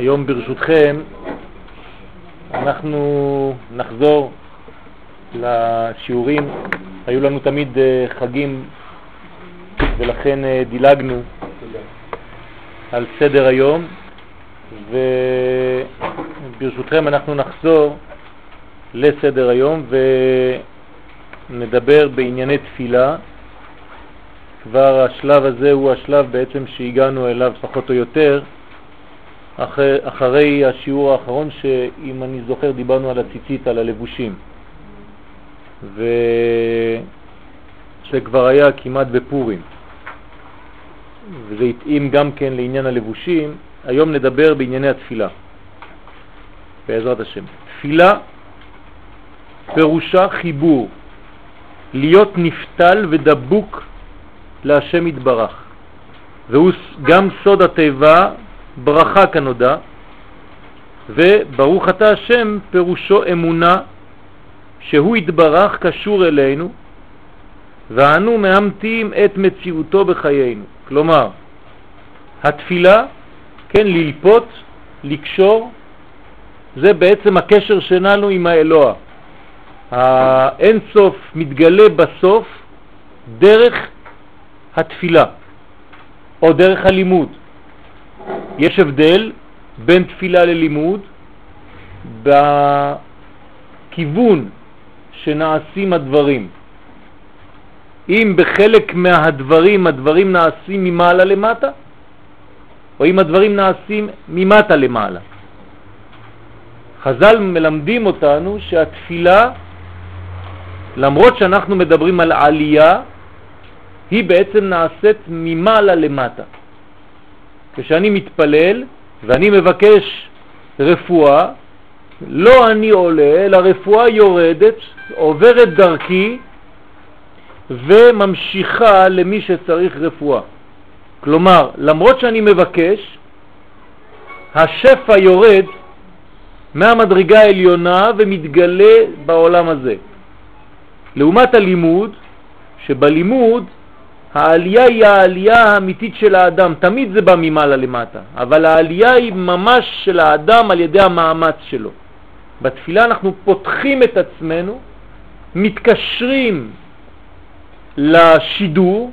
היום ברשותכם אנחנו נחזור לשיעורים, היו לנו תמיד אה, חגים ולכן אה, דילגנו על סדר היום. וברשותכם אנחנו נחזור לסדר היום ונדבר בענייני תפילה. כבר השלב הזה הוא השלב בעצם שהגענו אליו פחות או יותר אחרי, השיעור האחרון שאם אני זוכר דיברנו על הציצית, על הלבושים. ושכבר היה כמעט בפורים. וזה התאים גם כן לעניין הלבושים. היום נדבר בענייני התפילה. בעזרת השם. תפילה פירושה חיבור, להיות נפתל ודבוק להשם יתברך, והוא גם סוד התיבה ברכה כנודע, וברוך אתה השם פירושו אמונה שהוא יתברך קשור אלינו ואנו מאמתים את מציאותו בחיינו. כלומר, התפילה, כן, ללפות, לקשור, זה בעצם הקשר שלנו עם האלוה. האין סוף מתגלה בסוף דרך התפילה או דרך הלימוד. יש הבדל בין תפילה ללימוד בכיוון שנעשים הדברים. אם בחלק מהדברים הדברים נעשים ממעלה למטה, או אם הדברים נעשים ממטה למעלה. חז"ל מלמדים אותנו שהתפילה, למרות שאנחנו מדברים על עלייה, היא בעצם נעשית ממעלה למטה. כשאני מתפלל ואני מבקש רפואה, לא אני עולה, אלא רפואה יורדת, עוברת דרכי וממשיכה למי שצריך רפואה. כלומר, למרות שאני מבקש, השפע יורד מהמדרגה העליונה ומתגלה בעולם הזה. לעומת הלימוד, שבלימוד העלייה היא העלייה האמיתית של האדם, תמיד זה בא ממעלה למטה, אבל העלייה היא ממש של האדם על ידי המאמץ שלו. בתפילה אנחנו פותחים את עצמנו, מתקשרים לשידור,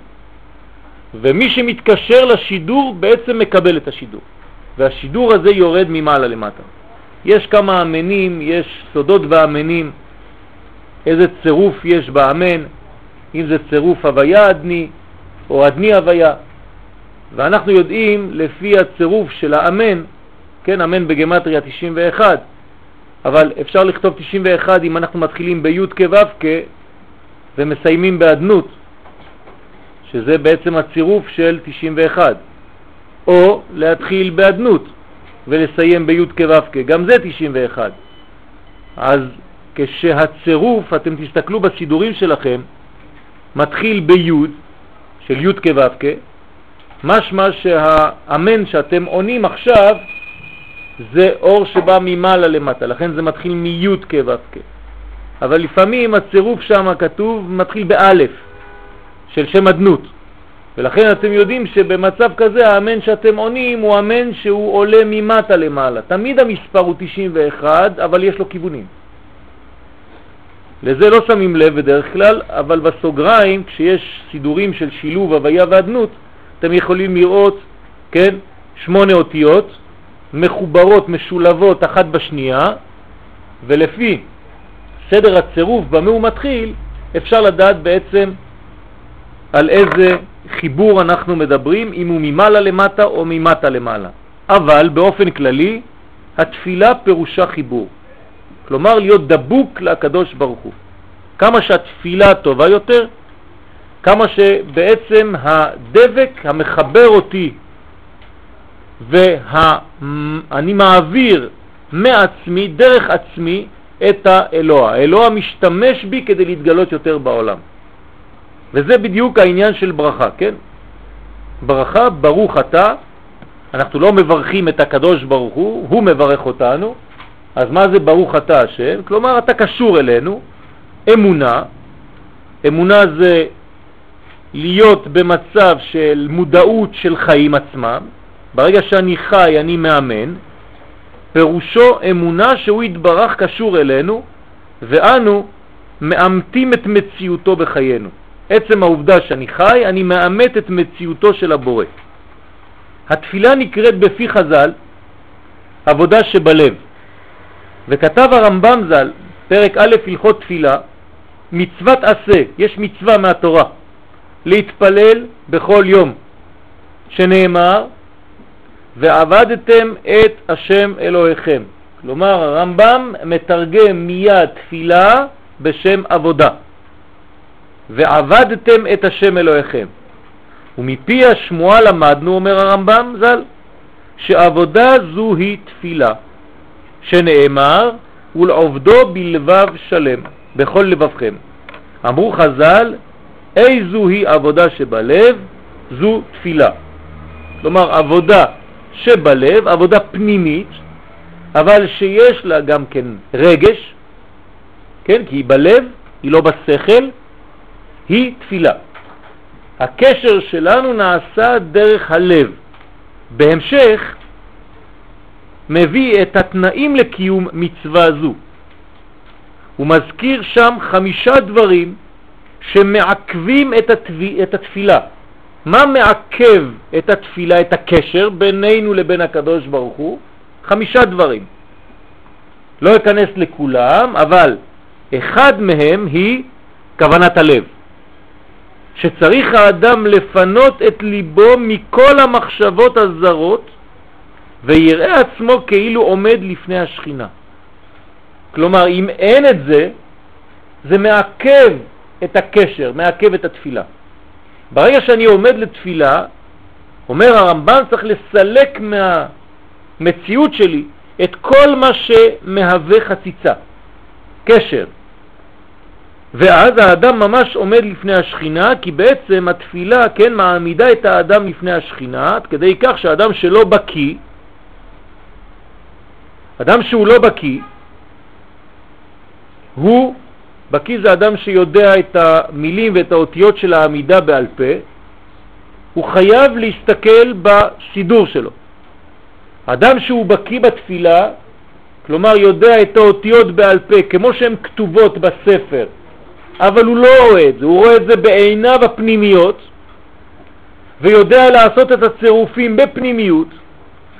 ומי שמתקשר לשידור בעצם מקבל את השידור, והשידור הזה יורד ממעלה למטה. יש כמה אמנים, יש סודות ואמנים, איזה צירוף יש באמן, אם זה צירוף הוויה אדני או אדני הוויה, ואנחנו יודעים לפי הצירוף של האמן, כן, אמן בגמטריה 91, אבל אפשר לכתוב 91 אם אנחנו מתחילים בי' כו' ומסיימים באדנות, שזה בעצם הצירוף של 91, או להתחיל באדנות ולסיים בי' כו' גם זה 91. אז כשהצירוף, אתם תסתכלו בסידורים שלכם, מתחיל בי' של י' כו' משמע שהאמן שאתם עונים עכשיו זה אור שבא ממעלה למטה, לכן זה מתחיל מי' כו' אבל לפעמים הצירוף שם כתוב מתחיל באלף של שם אדנות ולכן אתם יודעים שבמצב כזה האמן שאתם עונים הוא אמן שהוא עולה ממטה למעלה. תמיד המספר הוא 91 אבל יש לו כיוונים. לזה לא שמים לב בדרך כלל, אבל בסוגריים, כשיש סידורים של שילוב הוויה ואדנות, אתם יכולים לראות, כן, שמונה אותיות מחוברות, משולבות אחת בשנייה, ולפי סדר הצירוף במה הוא מתחיל, אפשר לדעת בעצם על איזה חיבור אנחנו מדברים, אם הוא ממעלה למטה או ממטה למעלה. אבל באופן כללי, התפילה פירושה חיבור. כלומר להיות דבוק לקדוש ברוך הוא. כמה שהתפילה טובה יותר, כמה שבעצם הדבק המחבר אותי ואני מעביר מעצמי, דרך עצמי, את האלוה. האלוה משתמש בי כדי להתגלות יותר בעולם. וזה בדיוק העניין של ברכה, כן? ברכה, ברוך אתה, אנחנו לא מברכים את הקדוש ברוך הוא, הוא מברך אותנו, אז מה זה ברוך אתה השם? כלומר, אתה קשור אלינו, אמונה, אמונה זה להיות במצב של מודעות של חיים עצמם, ברגע שאני חי אני מאמן, פירושו אמונה שהוא יתברך קשור אלינו, ואנו מאמתים את מציאותו בחיינו. עצם העובדה שאני חי, אני מאמת את מציאותו של הבורא. התפילה נקראת בפי חז"ל עבודה שבלב. וכתב הרמב"ם ז"ל, פרק א' הלכות תפילה, מצוות עשה, יש מצווה מהתורה, להתפלל בכל יום, שנאמר, ועבדתם את השם אלוהיכם. כלומר, הרמב"ם מתרגם מיד תפילה בשם עבודה. ועבדתם את השם אלוהיכם. ומפי השמועה למדנו, אומר הרמב"ם ז"ל, שעבודה זו היא תפילה, שנאמר, ולעובדו בלבב שלם, בכל לבבכם. אמרו חז"ל, איזו היא עבודה שבלב? זו תפילה. כלומר, עבודה שבלב, עבודה פנימית, אבל שיש לה גם כן רגש, כן, כי היא בלב, היא לא בשכל, היא תפילה. הקשר שלנו נעשה דרך הלב. בהמשך מביא את התנאים לקיום מצווה זו. הוא מזכיר שם חמישה דברים שמעכבים את, התפילה, את התפילה. מה מעכב את התפילה, את הקשר בינינו לבין הקדוש ברוך הוא? חמישה דברים. לא אכנס לכולם, אבל אחד מהם היא כוונת הלב. שצריך האדם לפנות את ליבו מכל המחשבות הזרות ויראה עצמו כאילו עומד לפני השכינה. כלומר, אם אין את זה, זה מעכב את הקשר, מעכב את התפילה. ברגע שאני עומד לתפילה, אומר הרמב"ן, צריך לסלק מהמציאות שלי את כל מה שמהווה חציצה, קשר. ואז האדם ממש עומד לפני השכינה, כי בעצם התפילה, כן, מעמידה את האדם לפני השכינה, כדי כך שאדם שלא בקי, אדם שהוא לא בקי, הוא, בקי זה אדם שיודע את המילים ואת האותיות של העמידה בעל פה, הוא חייב להסתכל בסידור שלו. אדם שהוא בקי בתפילה, כלומר יודע את האותיות בעל פה כמו שהן כתובות בספר, אבל הוא לא רואה את זה, הוא רואה את זה בעיניו הפנימיות ויודע לעשות את הצירופים בפנימיות,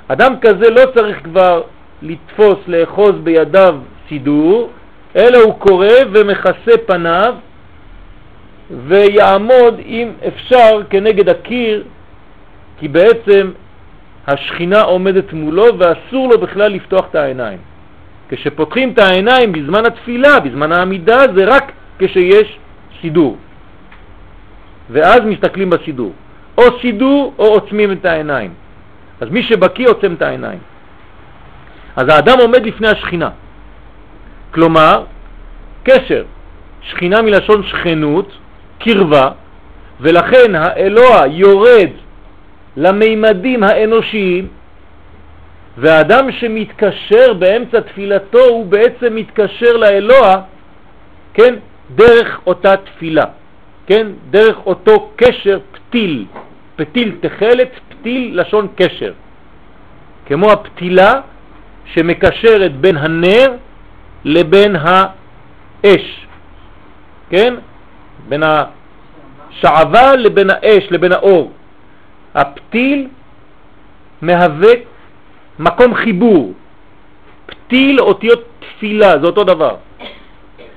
אדם כזה לא צריך כבר לתפוס, לאחוז בידיו סידור, אלא הוא קורא ומכסה פניו ויעמוד אם אפשר כנגד הקיר, כי בעצם השכינה עומדת מולו ואסור לו בכלל לפתוח את העיניים. כשפותחים את העיניים בזמן התפילה, בזמן העמידה, זה רק כשיש סידור. ואז מסתכלים בסידור. או סידור או עוצמים את העיניים. אז מי שבקי עוצם את העיניים. אז האדם עומד לפני השכינה. כלומר, קשר. שכינה מלשון שכנות, קרבה, ולכן האלוה יורד למימדים האנושיים, והאדם שמתקשר באמצע תפילתו הוא בעצם מתקשר לאלוה, כן, דרך אותה תפילה, כן, דרך אותו קשר פתיל, פתיל תחלת, פתיל לשון קשר, כמו הפתילה שמקשרת בין הנר לבין האש, כן? בין השעבה לבין האש, לבין האור. הפתיל מהווה מקום חיבור. פתיל אותיות תפילה, זה אותו דבר.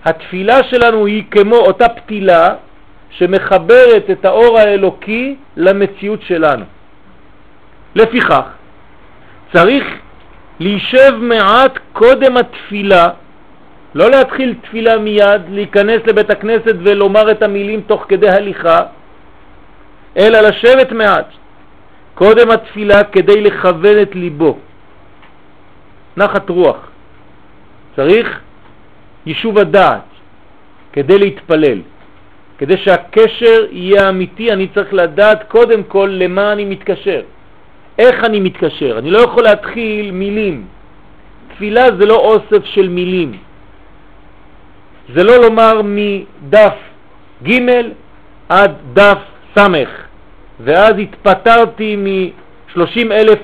התפילה שלנו היא כמו אותה פתילה שמחברת את האור האלוקי למציאות שלנו. לפיכך, צריך להישב מעט קודם התפילה, לא להתחיל תפילה מיד, להיכנס לבית הכנסת ולומר את המילים תוך כדי הליכה, אלא לשבת מעט קודם התפילה כדי לכוון את ליבו. נחת רוח. צריך יישוב הדעת כדי להתפלל. כדי שהקשר יהיה אמיתי, אני צריך לדעת קודם כל למה אני מתקשר. איך אני מתקשר? אני לא יכול להתחיל מילים. תפילה זה לא אוסף של מילים. זה לא לומר מדף ג' עד דף ס', ואז התפטרתי מ-30 אלף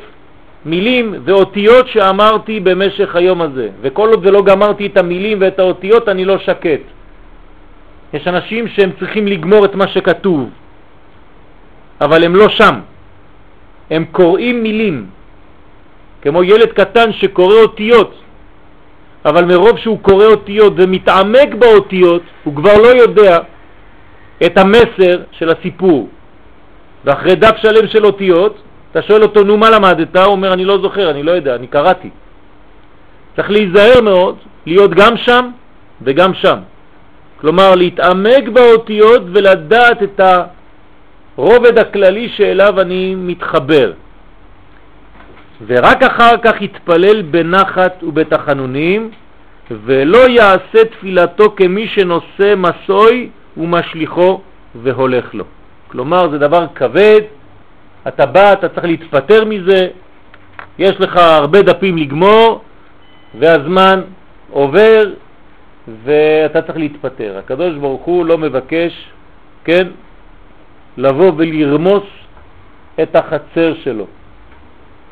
מילים ואותיות שאמרתי במשך היום הזה, וכל עוד ולא גמרתי את המילים ואת האותיות אני לא שקט. יש אנשים שהם צריכים לגמור את מה שכתוב, אבל הם לא שם. הם קוראים מילים, כמו ילד קטן שקורא אותיות, אבל מרוב שהוא קורא אותיות ומתעמק באותיות, הוא כבר לא יודע את המסר של הסיפור. ואחרי דף שלם של אותיות, אתה שואל אותו, נו, מה למדת? הוא אומר, אני לא זוכר, אני לא יודע, אני קראתי. צריך להיזהר מאוד, להיות גם שם וגם שם. כלומר, להתעמק באותיות ולדעת את הרובד הכללי שאליו אני מתחבר. ורק אחר כך יתפלל בנחת ובתחנונים, ולא יעשה תפילתו כמי שנושא מסוי ומשליחו והולך לו. כלומר, זה דבר כבד, אתה בא, אתה צריך להתפטר מזה, יש לך הרבה דפים לגמור, והזמן עובר, ואתה צריך להתפטר. הקדוש ברוך הוא לא מבקש, כן, לבוא ולרמוס את החצר שלו.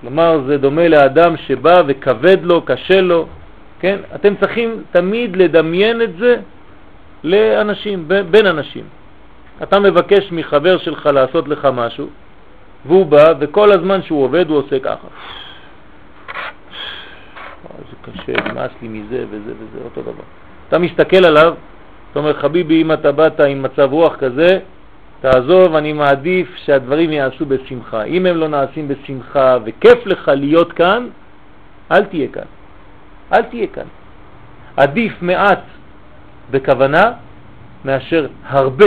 כלומר, זה דומה לאדם שבא וכבד לו, קשה לו, כן? אתם צריכים תמיד לדמיין את זה לאנשים, בין אנשים. אתה מבקש מחבר שלך לעשות לך משהו, והוא בא, וכל הזמן שהוא עובד הוא עושה ככה. זה קשה, נמאס לי מזה וזה וזה, אותו דבר. אתה מסתכל עליו, אתה אומר, חביבי, אם אתה באת עם מצב רוח כזה, תעזוב, אני מעדיף שהדברים יעשו בשמחה. אם הם לא נעשים בשמחה וכיף לך להיות כאן, אל תהיה כאן. אל תהיה כאן. עדיף מעט בכוונה מאשר הרבה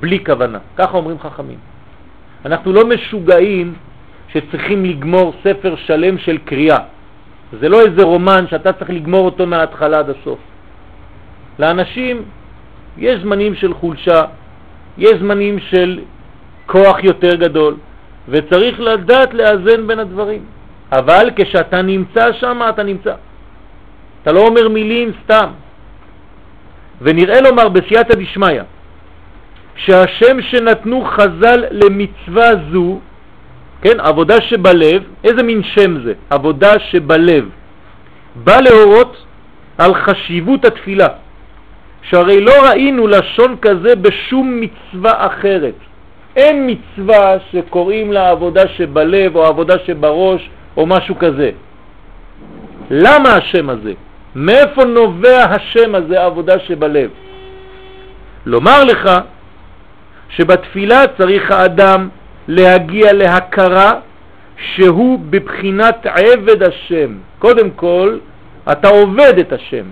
בלי כוונה. ככה אומרים חכמים. אנחנו לא משוגעים שצריכים לגמור ספר שלם של קריאה. זה לא איזה רומן שאתה צריך לגמור אותו מההתחלה עד הסוף. לאנשים יש זמנים של חולשה, יש זמנים של כוח יותר גדול, וצריך לדעת לאזן בין הדברים. אבל כשאתה נמצא שם, אתה נמצא. אתה לא אומר מילים סתם. ונראה לומר בסייעתא דשמיא, שהשם שנתנו חז"ל למצווה זו, כן, עבודה שבלב, איזה מין שם זה? עבודה שבלב. בא להורות על חשיבות התפילה, שהרי לא ראינו לשון כזה בשום מצווה אחרת. אין מצווה שקוראים לה עבודה שבלב או עבודה שבראש או משהו כזה. למה השם הזה? מאיפה נובע השם הזה, עבודה שבלב? לומר לך שבתפילה צריך האדם להגיע להכרה שהוא בבחינת עבד השם. קודם כל, אתה עובד את השם.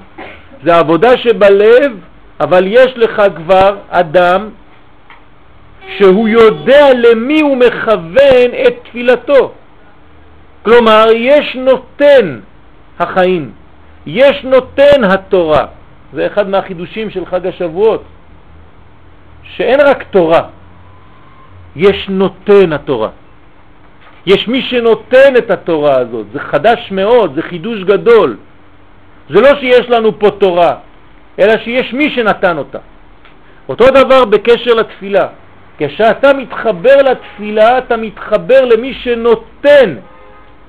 זה עבודה שבלב, אבל יש לך כבר אדם שהוא יודע למי הוא מכוון את תפילתו. כלומר, יש נותן החיים, יש נותן התורה. זה אחד מהחידושים של חג השבועות. שאין רק תורה, יש נותן התורה. יש מי שנותן את התורה הזאת, זה חדש מאוד, זה חידוש גדול. זה לא שיש לנו פה תורה, אלא שיש מי שנתן אותה. אותו דבר בקשר לתפילה. כשאתה מתחבר לתפילה, אתה מתחבר למי שנותן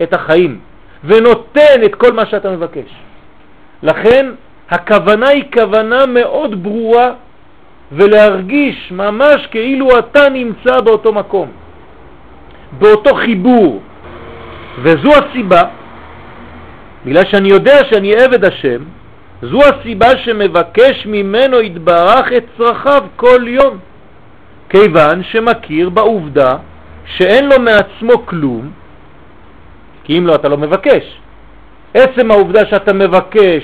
את החיים, ונותן את כל מה שאתה מבקש. לכן הכוונה היא כוונה מאוד ברורה ולהרגיש ממש כאילו אתה נמצא באותו מקום, באותו חיבור. וזו הסיבה, בגלל שאני יודע שאני עבד השם, זו הסיבה שמבקש ממנו יתברך את צרכיו כל יום, כיוון שמכיר בעובדה שאין לו מעצמו כלום, כי אם לא אתה לא מבקש. עצם העובדה שאתה מבקש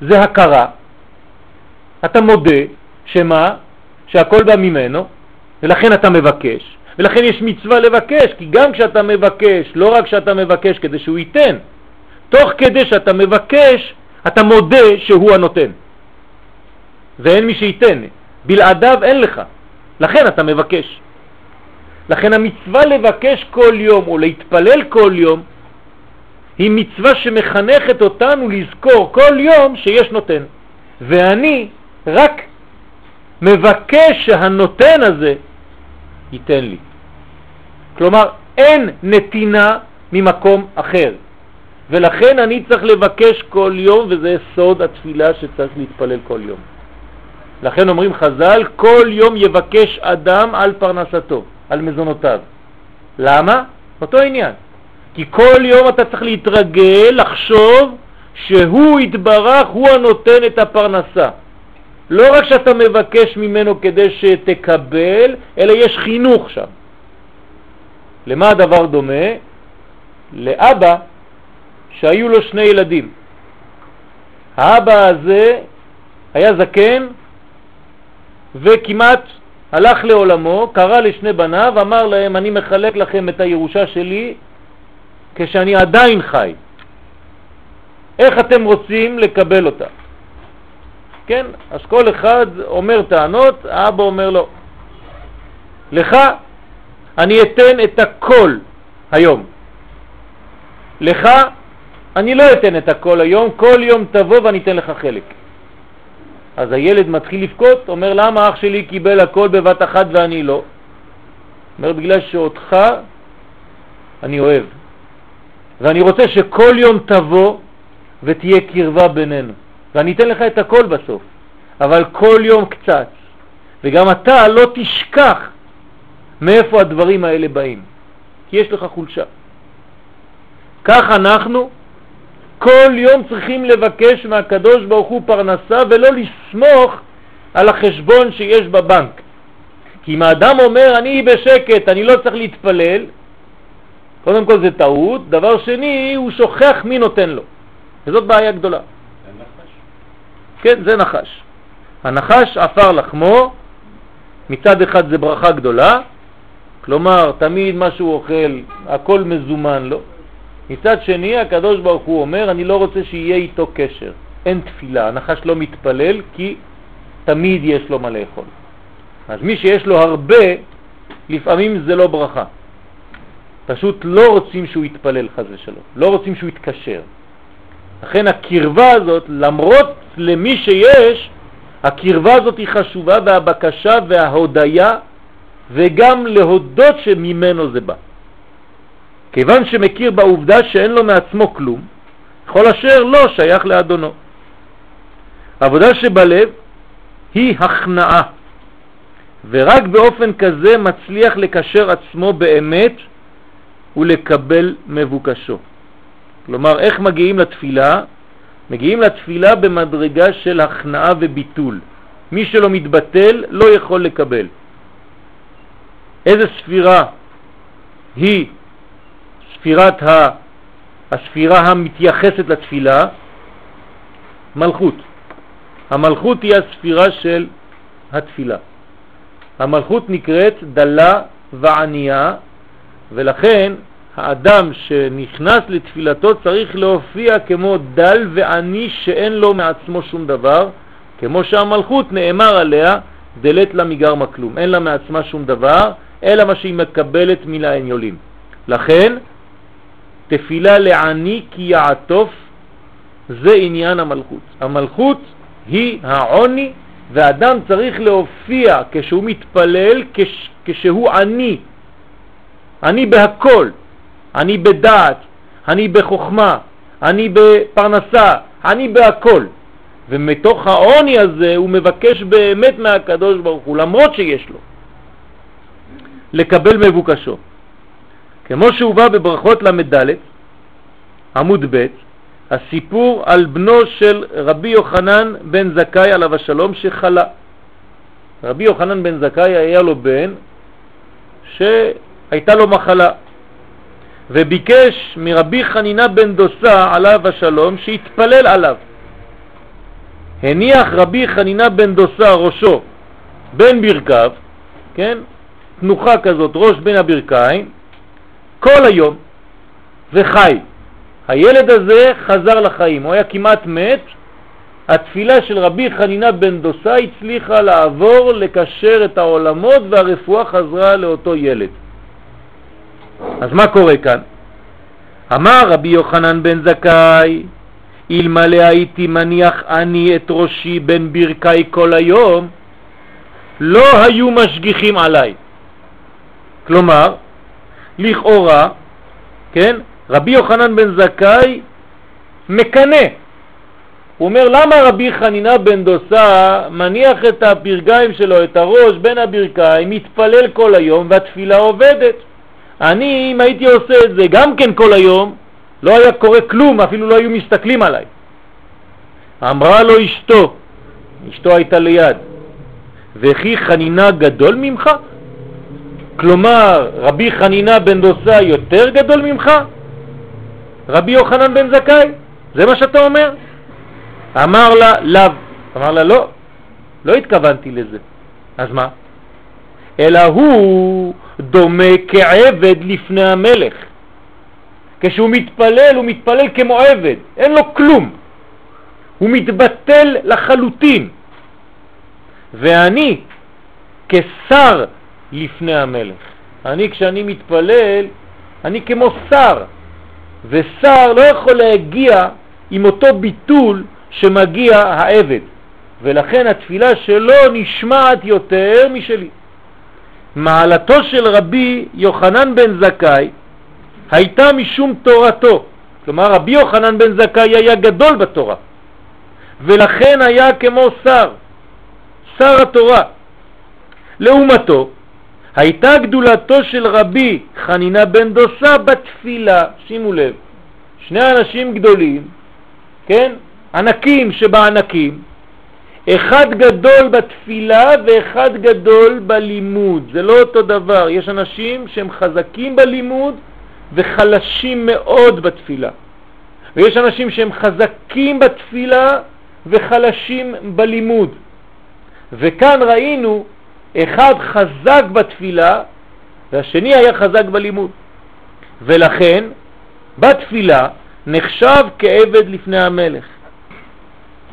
זה הכרה, אתה מודה שמה? שהכל בא ממנו, ולכן אתה מבקש, ולכן יש מצווה לבקש, כי גם כשאתה מבקש, לא רק שאתה מבקש כדי שהוא ייתן, תוך כדי שאתה מבקש, אתה מודה שהוא הנותן. ואין מי שייתן, בלעדיו אין לך, לכן אתה מבקש. לכן המצווה לבקש כל יום או להתפלל כל יום היא מצווה שמחנכת אותנו לזכור כל יום שיש נותן. ואני רק מבקש שהנותן הזה ייתן לי. כלומר, אין נתינה ממקום אחר. ולכן אני צריך לבקש כל יום, וזה סוד התפילה שצריך להתפלל כל יום. לכן אומרים חז"ל, כל יום יבקש אדם על פרנסתו, על מזונותיו. למה? אותו עניין. כי כל יום אתה צריך להתרגל, לחשוב שהוא התברך, הוא הנותן את הפרנסה. לא רק שאתה מבקש ממנו כדי שתקבל, אלא יש חינוך שם. למה הדבר דומה? לאבא שהיו לו שני ילדים. האבא הזה היה זקן וכמעט הלך לעולמו, קרא לשני בניו, אמר להם, אני מחלק לכם את הירושה שלי כשאני עדיין חי. איך אתם רוצים לקבל אותה? כן, אז כל אחד אומר טענות, האבא אומר לו, לך אני אתן את הכל היום. לך אני לא אתן את הכל היום, כל יום תבוא ואני אתן לך חלק. אז הילד מתחיל לבכות, אומר למה אח שלי קיבל הכל בבת אחת ואני לא? אומר בגלל שאותך אני אוהב, ואני רוצה שכל יום תבוא ותהיה קרבה בינינו, ואני אתן לך את הכל בסוף, אבל כל יום קצת, וגם אתה לא תשכח מאיפה הדברים האלה באים, כי יש לך חולשה. כך אנחנו כל יום צריכים לבקש מהקדוש ברוך הוא פרנסה ולא לסמוך על החשבון שיש בבנק. כי אם האדם אומר אני בשקט, אני לא צריך להתפלל, קודם כל זה טעות, דבר שני הוא שוכח מי נותן לו, וזאת בעיה גדולה. זה נחש. כן, זה נחש. הנחש עפר לחמו, מצד אחד זה ברכה גדולה, כלומר תמיד מה שהוא אוכל, הכל מזומן לו, מצד שני, הקדוש ברוך הוא אומר, אני לא רוצה שיהיה איתו קשר. אין תפילה, הנחש לא מתפלל כי תמיד יש לו מה לאכול. אז מי שיש לו הרבה, לפעמים זה לא ברכה. פשוט לא רוצים שהוא יתפלל חז ושלום, לא רוצים שהוא יתקשר. לכן הקרבה הזאת, למרות למי שיש, הקרבה הזאת היא חשובה והבקשה וההודיה וגם להודות שממנו זה בא. כיוון שמכיר בעובדה שאין לו מעצמו כלום, כל אשר לא שייך לאדונו. העבודה שבלב היא הכנעה, ורק באופן כזה מצליח לקשר עצמו באמת ולקבל מבוקשו. כלומר, איך מגיעים לתפילה? מגיעים לתפילה במדרגה של הכנעה וביטול. מי שלא מתבטל לא יכול לקבל. איזה ספירה היא ספירת ה... הספירה המתייחסת לתפילה, מלכות. המלכות היא הספירה של התפילה. המלכות נקראת דלה וענייה, ולכן האדם שנכנס לתפילתו צריך להופיע כמו דל ועני שאין לו מעצמו שום דבר, כמו שהמלכות נאמר עליה, דלת לה מגרמה כלום, אין לה מעצמה שום דבר, אלא מה שהיא מקבלת מן העניולים. לכן תפילה לעני כי יעטוף, זה עניין המלכות. המלכות היא העוני, ואדם צריך להופיע כשהוא מתפלל, כש, כשהוא עני. אני בהכל, אני בדעת, אני בחוכמה, אני בפרנסה, אני בהכל. ומתוך העוני הזה הוא מבקש באמת מהקדוש ברוך הוא, למרות שיש לו, לקבל מבוקשו. כמו שהובא בברכות ל"ד, עמוד ב', הסיפור על בנו של רבי יוחנן בן זכאי עליו השלום שחלה. רבי יוחנן בן זכאי היה לו בן שהייתה לו מחלה וביקש מרבי חנינה בן דוסה עליו השלום שיתפלל עליו. הניח רבי חנינה בן דוסה ראשו בין ברכיו, כן, תנוחה כזאת, ראש בין הברכיים, כל היום וחי. הילד הזה חזר לחיים, הוא היה כמעט מת, התפילה של רבי חנינה בן דוסה הצליחה לעבור, לקשר את העולמות והרפואה חזרה לאותו ילד. אז מה קורה כאן? אמר רבי יוחנן בן זכאי, אלמלא הייתי מניח אני את ראשי בין ברכי כל היום, לא היו משגיחים עליי. כלומר, לכאורה, כן, רבי יוחנן בן זכאי מקנה. הוא אומר, למה רבי חנינה בן דוסה מניח את הברכיים שלו, את הראש בין הברכיים, מתפלל כל היום והתפילה עובדת? אני, אם הייתי עושה את זה גם כן כל היום, לא היה קורה כלום, אפילו לא היו מסתכלים עליי. אמרה לו אשתו, אשתו הייתה ליד, וכי חנינה גדול ממך? כלומר, רבי חנינה בן דוסה יותר גדול ממך? רבי יוחנן בן זכאי? זה מה שאתה אומר? אמר לה, לאו. אמר לה, לא, לא התכוונתי לזה. אז מה? אלא הוא דומה כעבד לפני המלך. כשהוא מתפלל, הוא מתפלל כמו עבד, אין לו כלום. הוא מתבטל לחלוטין. ואני כשר לפני המלך. אני כשאני מתפלל, אני כמו שר, ושר לא יכול להגיע עם אותו ביטול שמגיע העבד, ולכן התפילה שלו נשמעת יותר משלי. מעלתו של רבי יוחנן בן זכאי הייתה משום תורתו, כלומר רבי יוחנן בן זכאי היה גדול בתורה, ולכן היה כמו שר, שר התורה. לעומתו, הייתה גדולתו של רבי חנינה בן דוסה בתפילה, שימו לב, שני אנשים גדולים, כן, ענקים שבענקים, אחד גדול בתפילה ואחד גדול בלימוד, זה לא אותו דבר, יש אנשים שהם חזקים בלימוד וחלשים מאוד בתפילה, ויש אנשים שהם חזקים בתפילה וחלשים בלימוד, וכאן ראינו אחד חזק בתפילה והשני היה חזק בלימוד. ולכן בתפילה נחשב כעבד לפני המלך.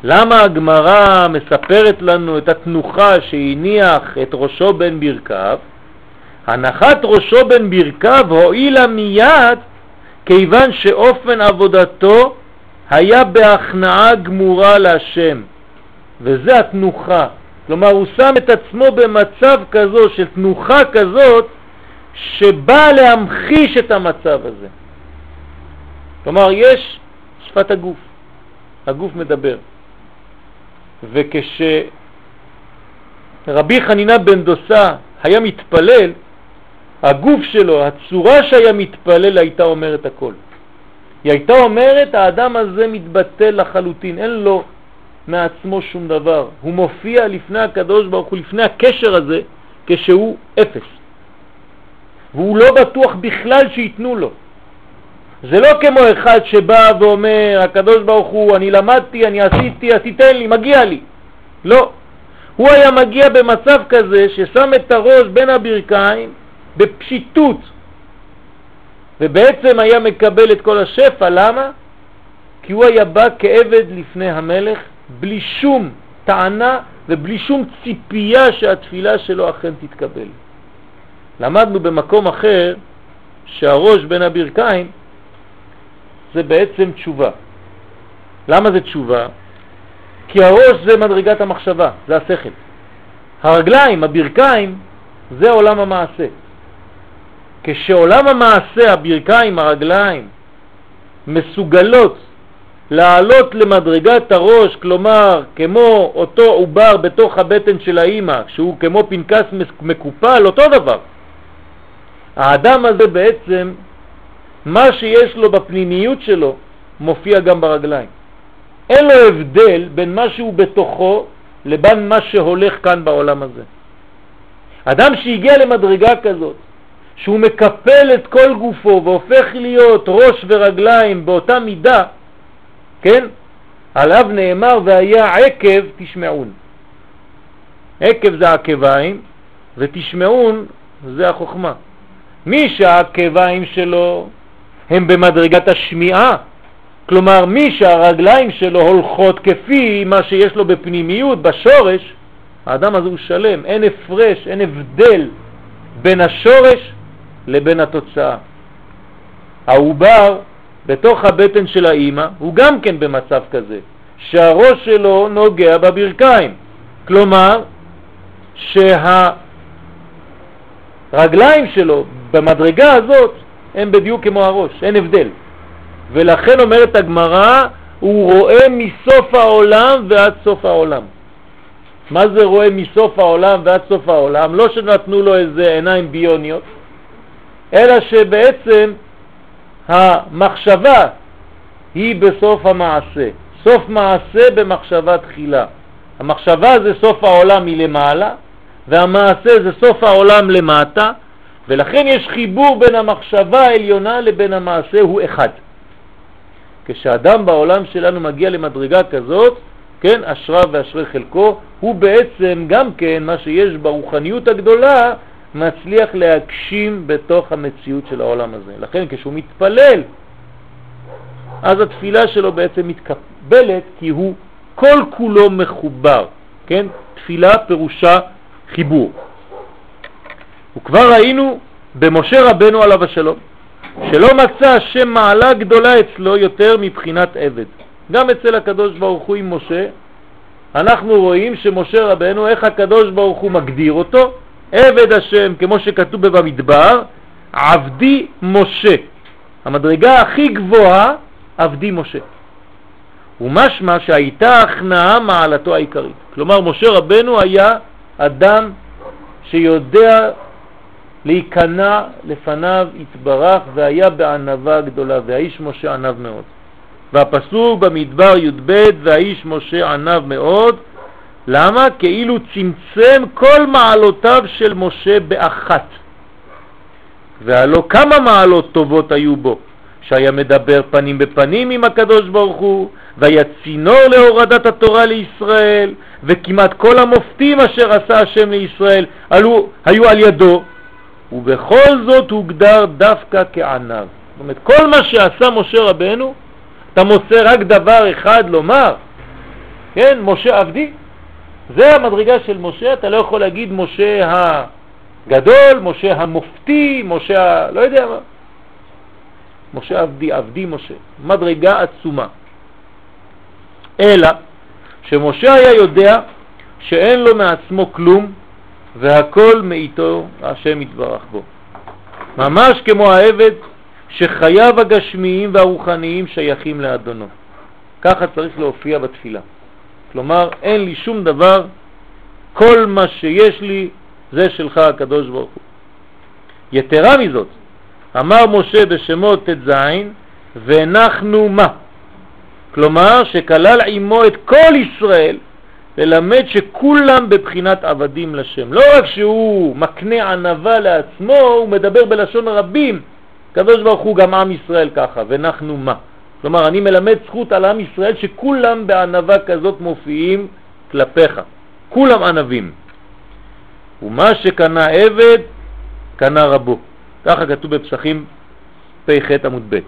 למה הגמרא מספרת לנו את התנוחה שהניח את ראשו בין ברכיו? הנחת ראשו בין ברכיו הועילה מיד כיוון שאופן עבודתו היה בהכנעה גמורה להשם, וזה התנוחה. כלומר, הוא שם את עצמו במצב כזו של תנוחה כזאת שבאה להמחיש את המצב הזה. כלומר, יש שפת הגוף, הגוף מדבר. וכשרבי חנינה בן דוסה היה מתפלל, הגוף שלו, הצורה שהיה מתפלל הייתה אומרת הכל. היא הייתה אומרת, האדם הזה מתבטל לחלוטין, אין לו מעצמו שום דבר. הוא מופיע לפני הקדוש ברוך הוא, לפני הקשר הזה, כשהוא אפס. והוא לא בטוח בכלל שיתנו לו. זה לא כמו אחד שבא ואומר, הקדוש ברוך הוא, אני למדתי, אני עשיתי, אז תיתן לי, מגיע לי. לא. הוא היה מגיע במצב כזה ששם את הראש בין הברכיים בפשיטות, ובעצם היה מקבל את כל השפע. למה? כי הוא היה בא כעבד לפני המלך, בלי שום טענה ובלי שום ציפייה שהתפילה שלו אכן תתקבל. למדנו במקום אחר שהראש בין הברכיים זה בעצם תשובה. למה זה תשובה? כי הראש זה מדרגת המחשבה, זה השכל. הרגליים, הברכיים, זה עולם המעשה. כשעולם המעשה, הברכיים, הרגליים, מסוגלות לעלות למדרגת הראש, כלומר כמו אותו עובר בתוך הבטן של האימא, שהוא כמו פנקס מקופל, אותו דבר. האדם הזה בעצם, מה שיש לו בפנימיות שלו, מופיע גם ברגליים. אין לו הבדל בין מה שהוא בתוכו לבין מה שהולך כאן בעולם הזה. אדם שהגיע למדרגה כזאת, שהוא מקפל את כל גופו והופך להיות ראש ורגליים באותה מידה, כן? עליו נאמר והיה עקב תשמעון. עקב זה העקביים ותשמעון זה החוכמה. מי שהעקביים שלו הם במדרגת השמיעה, כלומר מי שהרגליים שלו הולכות כפי מה שיש לו בפנימיות, בשורש, האדם הזה הוא שלם, אין הפרש, אין הבדל בין השורש לבין התוצאה. העובר בתוך הבטן של האימא הוא גם כן במצב כזה, שהראש שלו נוגע בברכיים. כלומר, שהרגליים שלו במדרגה הזאת הם בדיוק כמו הראש, אין הבדל. ולכן אומרת הגמרא, הוא רואה מסוף העולם ועד סוף העולם. מה זה רואה מסוף העולם ועד סוף העולם? לא שנתנו לו איזה עיניים ביוניות, אלא שבעצם המחשבה היא בסוף המעשה. סוף מעשה במחשבה תחילה. המחשבה זה סוף העולם מלמעלה, והמעשה זה סוף העולם למטה, ולכן יש חיבור בין המחשבה העליונה לבין המעשה, הוא אחד. כשאדם בעולם שלנו מגיע למדרגה כזאת, כן, אשרה ואשרי חלקו, הוא בעצם גם כן, מה שיש ברוחניות הגדולה, מצליח להגשים בתוך המציאות של העולם הזה. לכן כשהוא מתפלל, אז התפילה שלו בעצם מתקבלת כי הוא כל כולו מחובר, כן? תפילה פירושה חיבור. וכבר ראינו במשה רבנו עליו השלום, שלא מצא השם מעלה גדולה אצלו יותר מבחינת עבד. גם אצל הקדוש ברוך הוא עם משה, אנחנו רואים שמשה רבנו, איך הקדוש ברוך הוא מגדיר אותו? עבד השם, כמו שכתוב במדבר, עבדי משה. המדרגה הכי גבוהה, עבדי משה. ומשמע שהייתה הכנעה מעלתו העיקרית. כלומר, משה רבנו היה אדם שיודע להיכנע לפניו יתברך והיה בענבה גדולה, והאיש משה ענב מאוד. והפסוק במדבר י"ב, והאיש משה ענב מאוד, למה? כאילו צמצם כל מעלותיו של משה באחת. והלא כמה מעלות טובות היו בו, שהיה מדבר פנים בפנים עם הקדוש ברוך הוא, והיה צינור להורדת התורה לישראל, וכמעט כל המופתים אשר עשה השם לישראל עלו, היו על ידו, ובכל זאת הוגדר דווקא כענב. זאת אומרת, כל מה שעשה משה רבנו, אתה מוצא רק דבר אחד לומר, כן, משה עבדי, זה המדרגה של משה, אתה לא יכול להגיד משה הגדול, משה המופתי, משה ה... לא יודע מה. משה עבדי, עבדי משה, מדרגה עצומה. אלא שמשה היה יודע שאין לו מעצמו כלום והכל מאיתו השם יתברך בו. ממש כמו העבד שחייו הגשמיים והרוחניים שייכים לאדונו. ככה צריך להופיע בתפילה. כלומר, אין לי שום דבר, כל מה שיש לי זה שלך הקדוש ברוך הוא. יתרה מזאת, אמר משה בשמות ט"ז, והנחנו מה? כלומר שכלל עמו את כל ישראל ללמד שכולם בבחינת עבדים לשם. לא רק שהוא מקנה ענבה לעצמו, הוא מדבר בלשון רבים. קדוש ברוך הוא גם עם ישראל ככה, ונחנו מה? כלומר, אני מלמד זכות על עם ישראל שכולם בענבה כזאת מופיעים כלפיך. כולם ענבים. ומה שקנה עבד, קנה רבו. ככה כתוב בפסחים פ"ח עמוד ב'.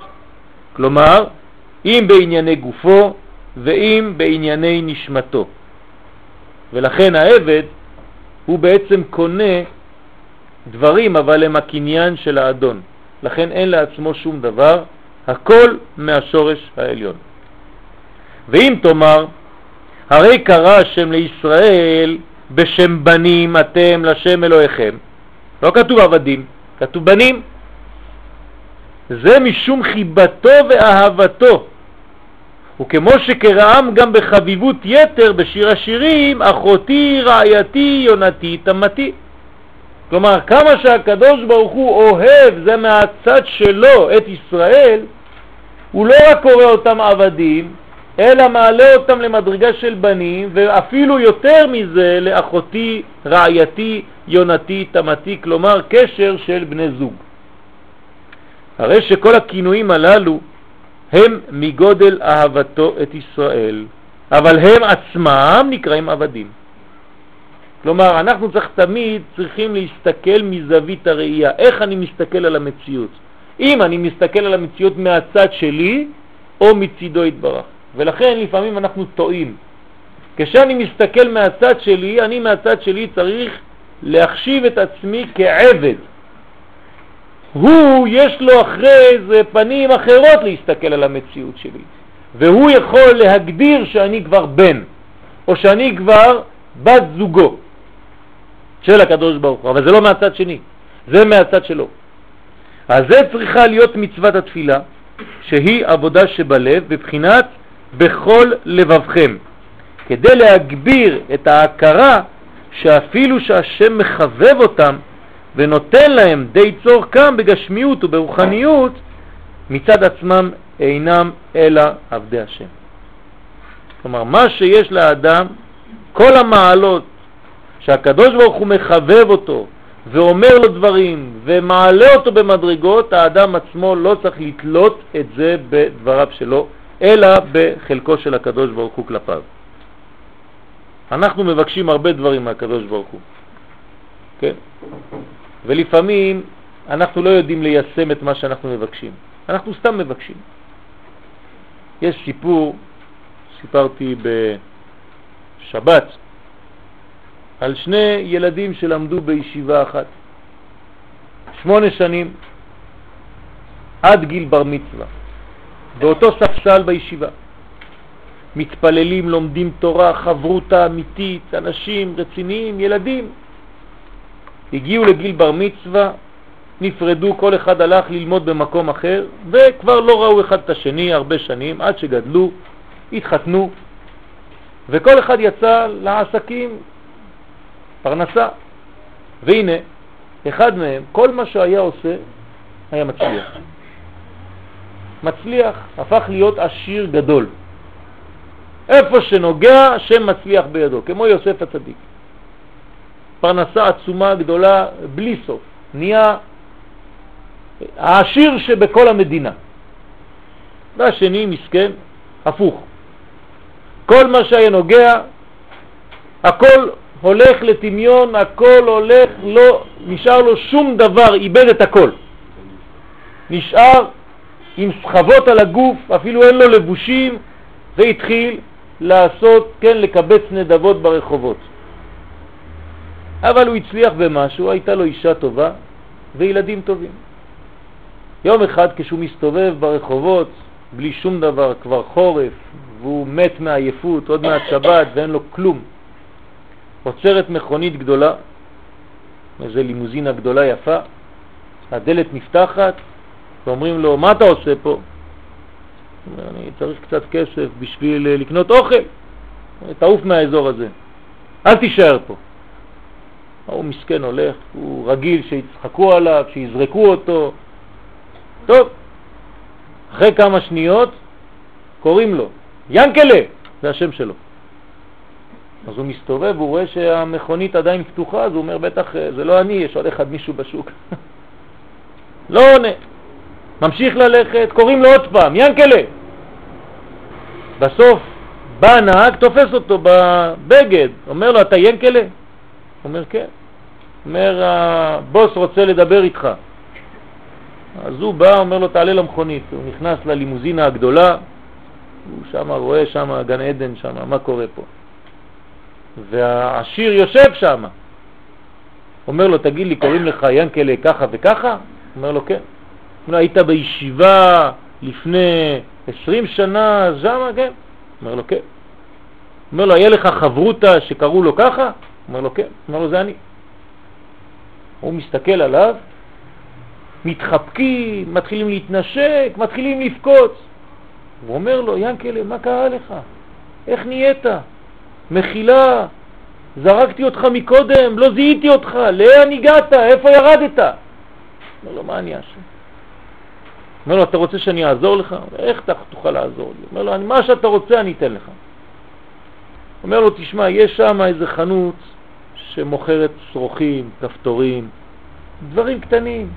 כלומר, אם בענייני גופו ואם בענייני נשמתו. ולכן העבד הוא בעצם קונה דברים, אבל הם הקניין של האדון. לכן אין לעצמו שום דבר, הכל מהשורש העליון. ואם תאמר, הרי קרא השם לישראל בשם בנים אתם לשם אלוהיכם, לא כתוב עבדים, כתוב בנים. זה משום חיבתו ואהבתו, וכמו שקראם גם בחביבות יתר בשיר השירים, אחותי, רעייתי, יונתי, תמתי. כלומר, כמה שהקדוש ברוך הוא אוהב, זה מהצד שלו, את ישראל, הוא לא רק קורא אותם עבדים, אלא מעלה אותם למדרגה של בנים, ואפילו יותר מזה לאחותי, רעייתי, יונתי, תמתי, כלומר קשר של בני זוג. הרי שכל הכינויים הללו הם מגודל אהבתו את ישראל, אבל הם עצמם נקראים עבדים. כלומר, אנחנו צריך תמיד צריכים להסתכל מזווית הראייה, איך אני מסתכל על המציאות. אם אני מסתכל על המציאות מהצד שלי או מצידו התברך. ולכן לפעמים אנחנו טועים. כשאני מסתכל מהצד שלי, אני מהצד שלי צריך להחשיב את עצמי כעבד. הוא, יש לו אחרי זה פנים אחרות להסתכל על המציאות שלי, והוא יכול להגדיר שאני כבר בן, או שאני כבר בת זוגו של הקדוש ברוך הוא, אבל זה לא מהצד שני, זה מהצד שלו. אז זה צריכה להיות מצוות התפילה, שהיא עבודה שבלב בבחינת בכל לבבכם, כדי להגביר את ההכרה שאפילו שהשם מחבב אותם ונותן להם די צורכם בגשמיות וברוחניות, מצד עצמם אינם אלא עבדי השם. כלומר, מה שיש לאדם, כל המעלות שהקדוש ברוך הוא מחבב אותו ואומר לו דברים ומעלה אותו במדרגות, האדם עצמו לא צריך לתלות את זה בדבריו שלו, אלא בחלקו של הקדוש ברוך הוא כלפיו. אנחנו מבקשים הרבה דברים מהקדוש ברוך הוא, כן? ולפעמים אנחנו לא יודעים ליישם את מה שאנחנו מבקשים. אנחנו סתם מבקשים. יש סיפור, סיפרתי בשבת, על שני ילדים שלמדו בישיבה אחת. שמונה שנים עד גיל בר מצווה, באותו ספסל בישיבה. מתפללים, לומדים תורה, חברותה אמיתית, אנשים רציניים, ילדים. הגיעו לגיל בר מצווה, נפרדו, כל אחד הלך ללמוד במקום אחר, וכבר לא ראו אחד את השני הרבה שנים, עד שגדלו, התחתנו, וכל אחד יצא לעסקים, פרנסה. והנה, אחד מהם, כל מה שהיה עושה, היה מצליח. מצליח, הפך להיות עשיר גדול. איפה שנוגע, שם מצליח בידו, כמו יוסף הצדיק. פרנסה עצומה גדולה בלי סוף, נהיה העשיר שבכל המדינה. והשני מסכן, הפוך. כל מה שהיה נוגע, הכל הולך לטמיון, הכל הולך, לא נשאר לו שום דבר, איבד את הכל. נשאר עם סחבות על הגוף, אפילו אין לו לבושים, והתחיל לעשות, כן, לקבץ נדבות ברחובות. אבל הוא הצליח במשהו, הייתה לו אישה טובה וילדים טובים. יום אחד כשהוא מסתובב ברחובות בלי שום דבר, כבר חורף, והוא מת מעייפות, עוד מעט שבת ואין לו כלום, עוצרת מכונית גדולה, איזו לימוזינה גדולה יפה, הדלת נפתחת ואומרים לו, מה אתה עושה פה? אני צריך קצת כסף בשביל אה, לקנות אוכל, תעוף מהאזור הזה, אל תישאר פה. הוא מסכן הולך, הוא רגיל שיצחקו עליו, שיזרקו אותו. טוב, אחרי כמה שניות קוראים לו, ינקלה, זה השם שלו. אז הוא מסתובב, הוא רואה שהמכונית עדיין פתוחה, אז הוא אומר, בטח אה, זה לא אני, יש עוד אחד מישהו בשוק. לא עונה. ממשיך ללכת, קוראים לו עוד פעם, ינקלה. בסוף בא הנהג, תופס אותו בבגד, אומר לו, אתה ינקלה? הוא אומר, כן. אומר, הבוס רוצה לדבר איתך. אז הוא בא, אומר לו, תעלה למכונית. הוא נכנס ללימוזינה הגדולה, הוא שם רואה שם גן עדן, שם, מה קורה פה. והעשיר יושב שם. אומר לו, תגיד לי, קוראים לך ינקלה ככה וככה? אומר לו, כן. אומר, היית בישיבה לפני 20 שנה, זמה, כן? אומר לו, כן. אומר לו, היה לך חברותה שקראו לו ככה? אומר לו, כן. אומר לו, זה אני. הוא מסתכל עליו, מתחבקים, מתחילים להתנשק, מתחילים לפקוץ. הוא אומר לו, ינקלה, מה קרה לך? איך נהיית? מחילה, זרקתי אותך מקודם, לא זיהיתי אותך, לאן הגעת? איפה ירדת? אומר לו, מה אני אעשה? אומר לו, אתה רוצה שאני אעזור לך? איך אתה תוכל לעזור לי? אומר לו, מה שאתה רוצה אני אתן לך. אומר לו, תשמע, יש שם איזה חנות שמוכרת שרוכים, כפתורים, דברים קטנים.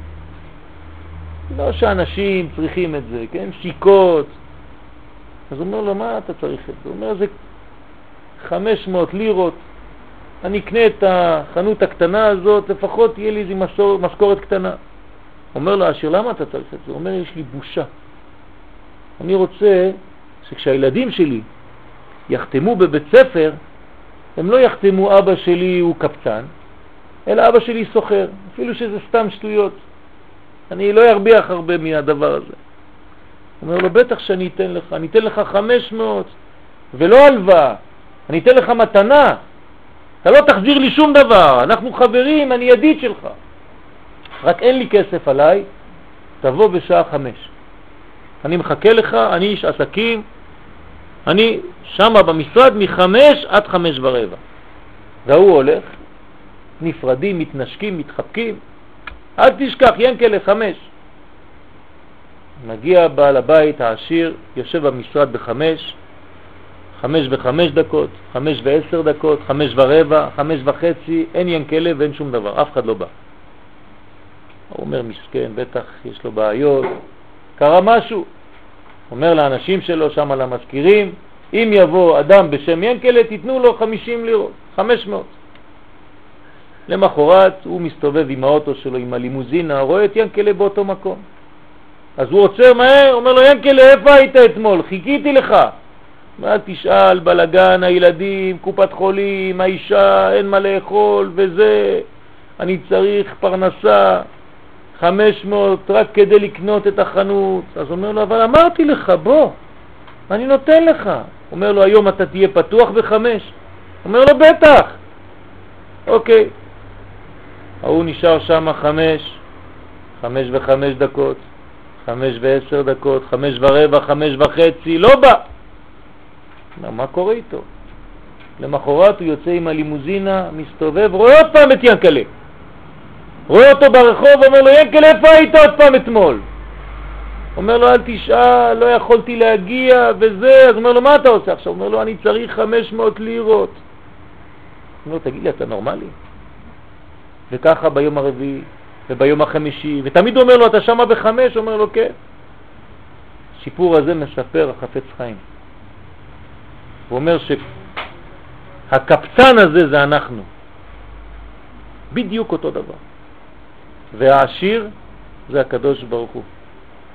לא שאנשים צריכים את זה, כן? שיקות. אז הוא אומר לו, מה אתה צריך את זה? הוא אומר, זה 500 לירות, אני אקנה את החנות הקטנה הזאת, לפחות תהיה לי איזו משכורת קטנה. אומר לו העשיר, למה אתה צריך את זה? הוא אומר, יש לי בושה. אני רוצה שכשהילדים שלי יחתמו בבית ספר, הם לא יחתמו אבא שלי הוא קפצן, אלא אבא שלי סוחר, אפילו שזה סתם שטויות. אני לא ארוויח הרבה מהדבר הזה. הוא אומר לו, בטח שאני אתן לך, אני אתן לך 500 ולא הלוואה, אני אתן לך מתנה, אתה לא תחזיר לי שום דבר, אנחנו חברים, אני ידיד שלך. רק אין לי כסף עליי, תבוא בשעה חמש. אני מחכה לך, אני איש עסקים, אני שמה במשרד מחמש עד חמש ורבע. והוא הולך, נפרדים, מתנשקים, מתחבקים, אל תשכח, ינקל לחמש. מגיע בעל הבית העשיר, יושב במשרד בחמש, חמש וחמש דקות, חמש ועשר דקות, חמש ורבע, חמש וחצי, אין ינקלה ואין שום דבר, אף אחד לא בא. הוא אומר, מסכן, בטח יש לו בעיות, קרה משהו. אומר לאנשים שלו שם, למזכירים, אם יבוא אדם בשם ינקלה, תיתנו לו 50 לירות, 500. למחרת הוא מסתובב עם האוטו שלו, עם הלימוזינה, רואה את ינקלה באותו מקום. אז הוא עוצר מהר, אומר לו, ינקלה, איפה היית אתמול? חיכיתי לך. אל תשאל, בלגן, הילדים, קופת חולים, האישה, אין מה לאכול וזה, אני צריך פרנסה, 500 רק כדי לקנות את החנות. אז אומר לו, אבל אמרתי לך, בוא, אני נותן לך. אומר לו, היום אתה תהיה פתוח בחמש? אומר לו, בטח. אוקיי. ההוא נשאר שם חמש, חמש וחמש דקות, חמש ועשר דקות, חמש ורבע, חמש וחצי, לא בא. מה, קורה איתו? למחרת הוא יוצא עם הלימוזינה, מסתובב, רואה עוד פעם את ינקלה. רואה אותו ברחוב, אומר לו, ינקלה, איפה היית עוד פעם אתמול? אומר לו, אל תשאל, לא יכולתי להגיע וזה, אז אומר לו, מה אתה עושה עכשיו? אומר לו, אני צריך 500 לירות. אומר לו, תגיד לי, אתה נורמלי? וככה ביום הרביעי וביום החמישי, ותמיד אומר לו, אתה שמה בחמש? אומר לו, כן. הסיפור הזה מספר החפץ חיים. הוא אומר שהקפצן הזה זה אנחנו. בדיוק אותו דבר. והעשיר זה הקדוש ברוך הוא.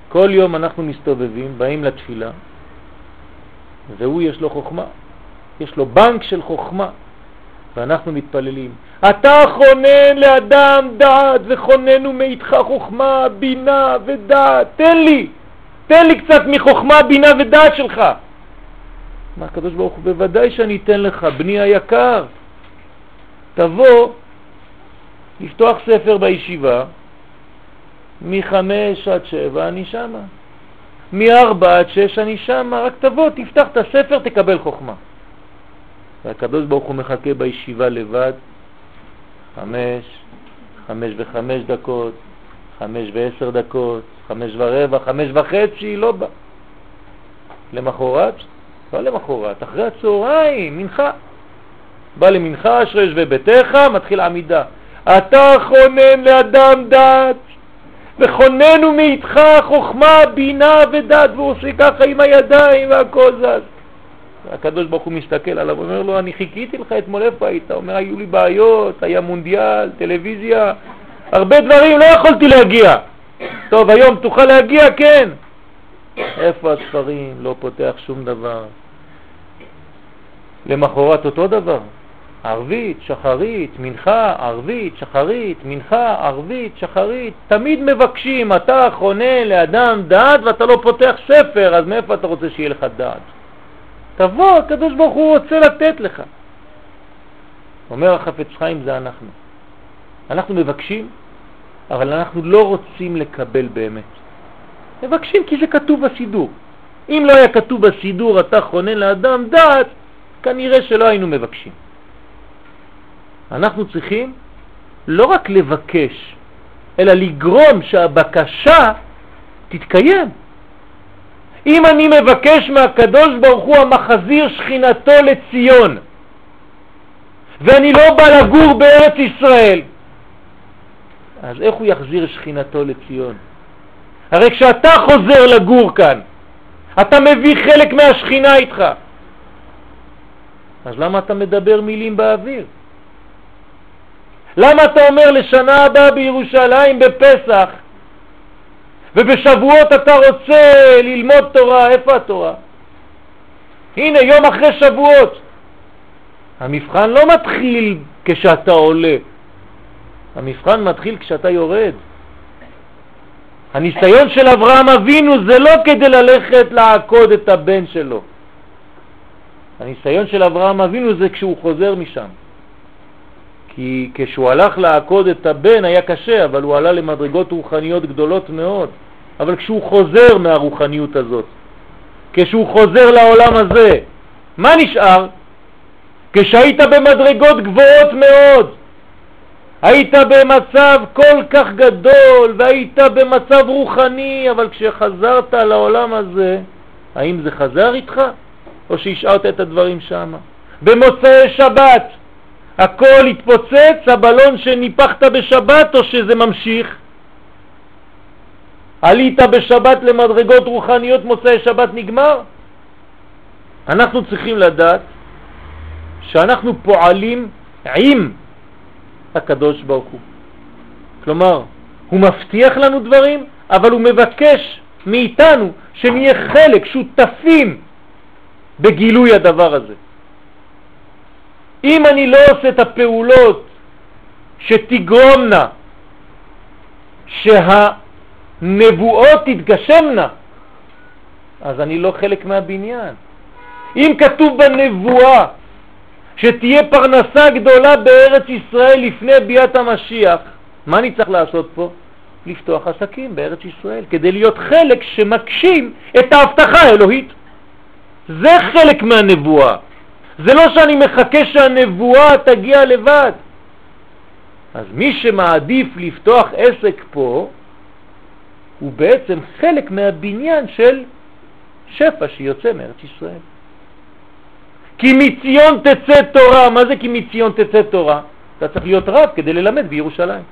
כל יום אנחנו מסתובבים, באים לתפילה, והוא יש לו חוכמה. יש לו בנק של חוכמה. ואנחנו מתפללים. אתה חונן לאדם דעת וחוננו מאיתך חוכמה, בינה ודעת. תן לי, תן לי קצת מחוכמה, בינה ודעת שלך. מה הקדוש ברוך הוא, בוודאי שאני אתן לך, בני היקר. תבוא לפתוח ספר בישיבה, מחמש עד שבע אני שמה, מארבע עד שש אני שמה, רק תבוא, תפתח את הספר, תקבל חוכמה. והקדוש ברוך הוא מחכה בישיבה לבד, חמש, חמש וחמש דקות, חמש ועשר דקות, חמש ורבע, חמש וחצי, לא בא. למחרת, לא למחרת, אחרי הצהריים, מנחה. בא למנחה, אשרי יושבי ביתך, מתחיל עמידה. אתה חונן לאדם דת, וחוננו מאיתך חוכמה, בינה ודת, והוא עושה ככה עם הידיים והכל זז. הקדוש ברוך הוא מסתכל עליו, אומר לו, אני חיכיתי לך אתמול, איפה היית? אומר, היו לי בעיות, היה מונדיאל, טלוויזיה, הרבה דברים, לא יכולתי להגיע. טוב, היום תוכל להגיע? כן. איפה הספרים? לא פותח שום דבר. למחרת אותו דבר, ערבית, שחרית, מנחה, ערבית, שחרית, מנחה, ערבית, שחרית. תמיד מבקשים, אתה חונה לאדם דעת ואתה לא פותח ספר, אז מאיפה אתה רוצה שיהיה לך דעת? תבוא, הקדוש ברוך הוא רוצה לתת לך. אומר החפץ חיים זה אנחנו. אנחנו מבקשים, אבל אנחנו לא רוצים לקבל באמת. מבקשים כי זה כתוב בסידור. אם לא היה כתוב בסידור אתה חונן לאדם דעת, כנראה שלא היינו מבקשים. אנחנו צריכים לא רק לבקש, אלא לגרום שהבקשה תתקיים. אם אני מבקש מהקדוש ברוך הוא המחזיר שכינתו לציון, ואני לא בא לגור בארץ ישראל, אז איך הוא יחזיר שכינתו לציון? הרי כשאתה חוזר לגור כאן, אתה מביא חלק מהשכינה איתך. אז למה אתה מדבר מילים באוויר? למה אתה אומר לשנה הבאה בירושלים בפסח, ובשבועות אתה רוצה ללמוד תורה, איפה התורה? הנה, יום אחרי שבועות. המבחן לא מתחיל כשאתה עולה, המבחן מתחיל כשאתה יורד. הניסיון של אברהם אבינו זה לא כדי ללכת לעקוד את הבן שלו. הניסיון של אברהם אבינו זה כשהוא חוזר משם. כי כשהוא הלך לעקוד את הבן היה קשה, אבל הוא עלה למדרגות רוחניות גדולות מאוד. אבל כשהוא חוזר מהרוחניות הזאת, כשהוא חוזר לעולם הזה, מה נשאר? כשהיית במדרגות גבוהות מאוד, היית במצב כל כך גדול והיית במצב רוחני, אבל כשחזרת לעולם הזה, האם זה חזר איתך או שהשארת את הדברים שם? במוצאי שבת, הכל התפוצץ, הבלון שניפחת בשבת או שזה ממשיך? עלית בשבת למדרגות רוחניות, מוצאי שבת נגמר? אנחנו צריכים לדעת שאנחנו פועלים עם הקדוש ברוך הוא. כלומר, הוא מבטיח לנו דברים, אבל הוא מבקש מאיתנו שנהיה חלק, שותפים בגילוי הדבר הזה. אם אני לא עושה את הפעולות שתגרומנה שהנבואות תתגשמנה, אז אני לא חלק מהבניין. אם כתוב בנבואה שתהיה פרנסה גדולה בארץ ישראל לפני ביאת המשיח, מה אני צריך לעשות פה? לפתוח עסקים בארץ ישראל, כדי להיות חלק שמקשים את ההבטחה האלוהית. זה חלק מהנבואה. זה לא שאני מחכה שהנבואה תגיע לבד. אז מי שמעדיף לפתוח עסק פה, הוא בעצם חלק מהבניין של שפע שיוצא מארץ ישראל. כי מציון תצא תורה. מה זה כי מציון תצא תורה? אתה צריך להיות רב כדי ללמד בירושלים.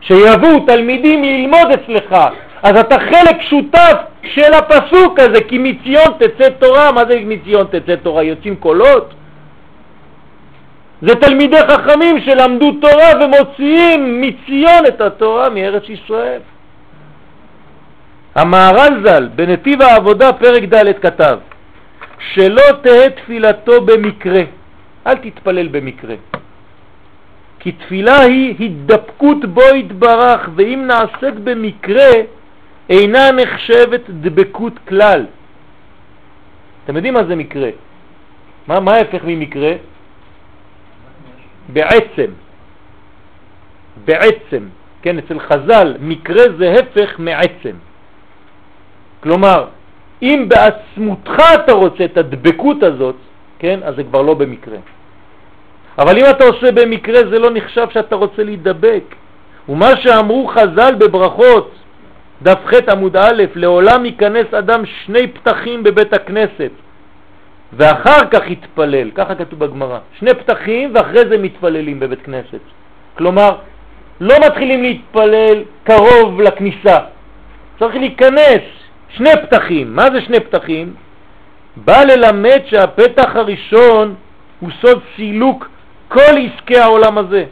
שיבואו תלמידים ללמוד אצלך, אז אתה חלק שותף של הפסוק הזה, כי מציון תצא תורה. מה זה מציון תצא תורה? יוצאים קולות? זה תלמידי חכמים שלמדו תורה ומוציאים מציון את התורה מארץ ישראל. המהר"ל ז"ל בנתיב העבודה פרק ד' כתב שלא תהא תפילתו במקרה, אל תתפלל במקרה. כי תפילה היא התדבקות בו התברך, ואם נעשית במקרה, אינה נחשבת דבקות כלל. אתם יודעים מה זה מקרה? מה, מה ההפך ממקרה? בעצם. בעצם. כן, אצל חז"ל מקרה זה הפך מעצם. כלומר, אם בעצמותך אתה רוצה את הדבקות הזאת, כן, אז זה כבר לא במקרה. אבל אם אתה עושה במקרה זה לא נחשב שאתה רוצה להידבק. ומה שאמרו חז"ל בברכות, דף ח' עמוד א', לעולם ייכנס אדם שני פתחים בבית הכנסת, ואחר כך יתפלל, ככה כתוב בגמרא, שני פתחים ואחרי זה מתפללים בבית כנסת. כלומר, לא מתחילים להתפלל קרוב לכניסה, צריך להיכנס שני פתחים. מה זה שני פתחים? בא ללמד שהפתח הראשון הוא סוד סילוק כל עסקי העולם הזה.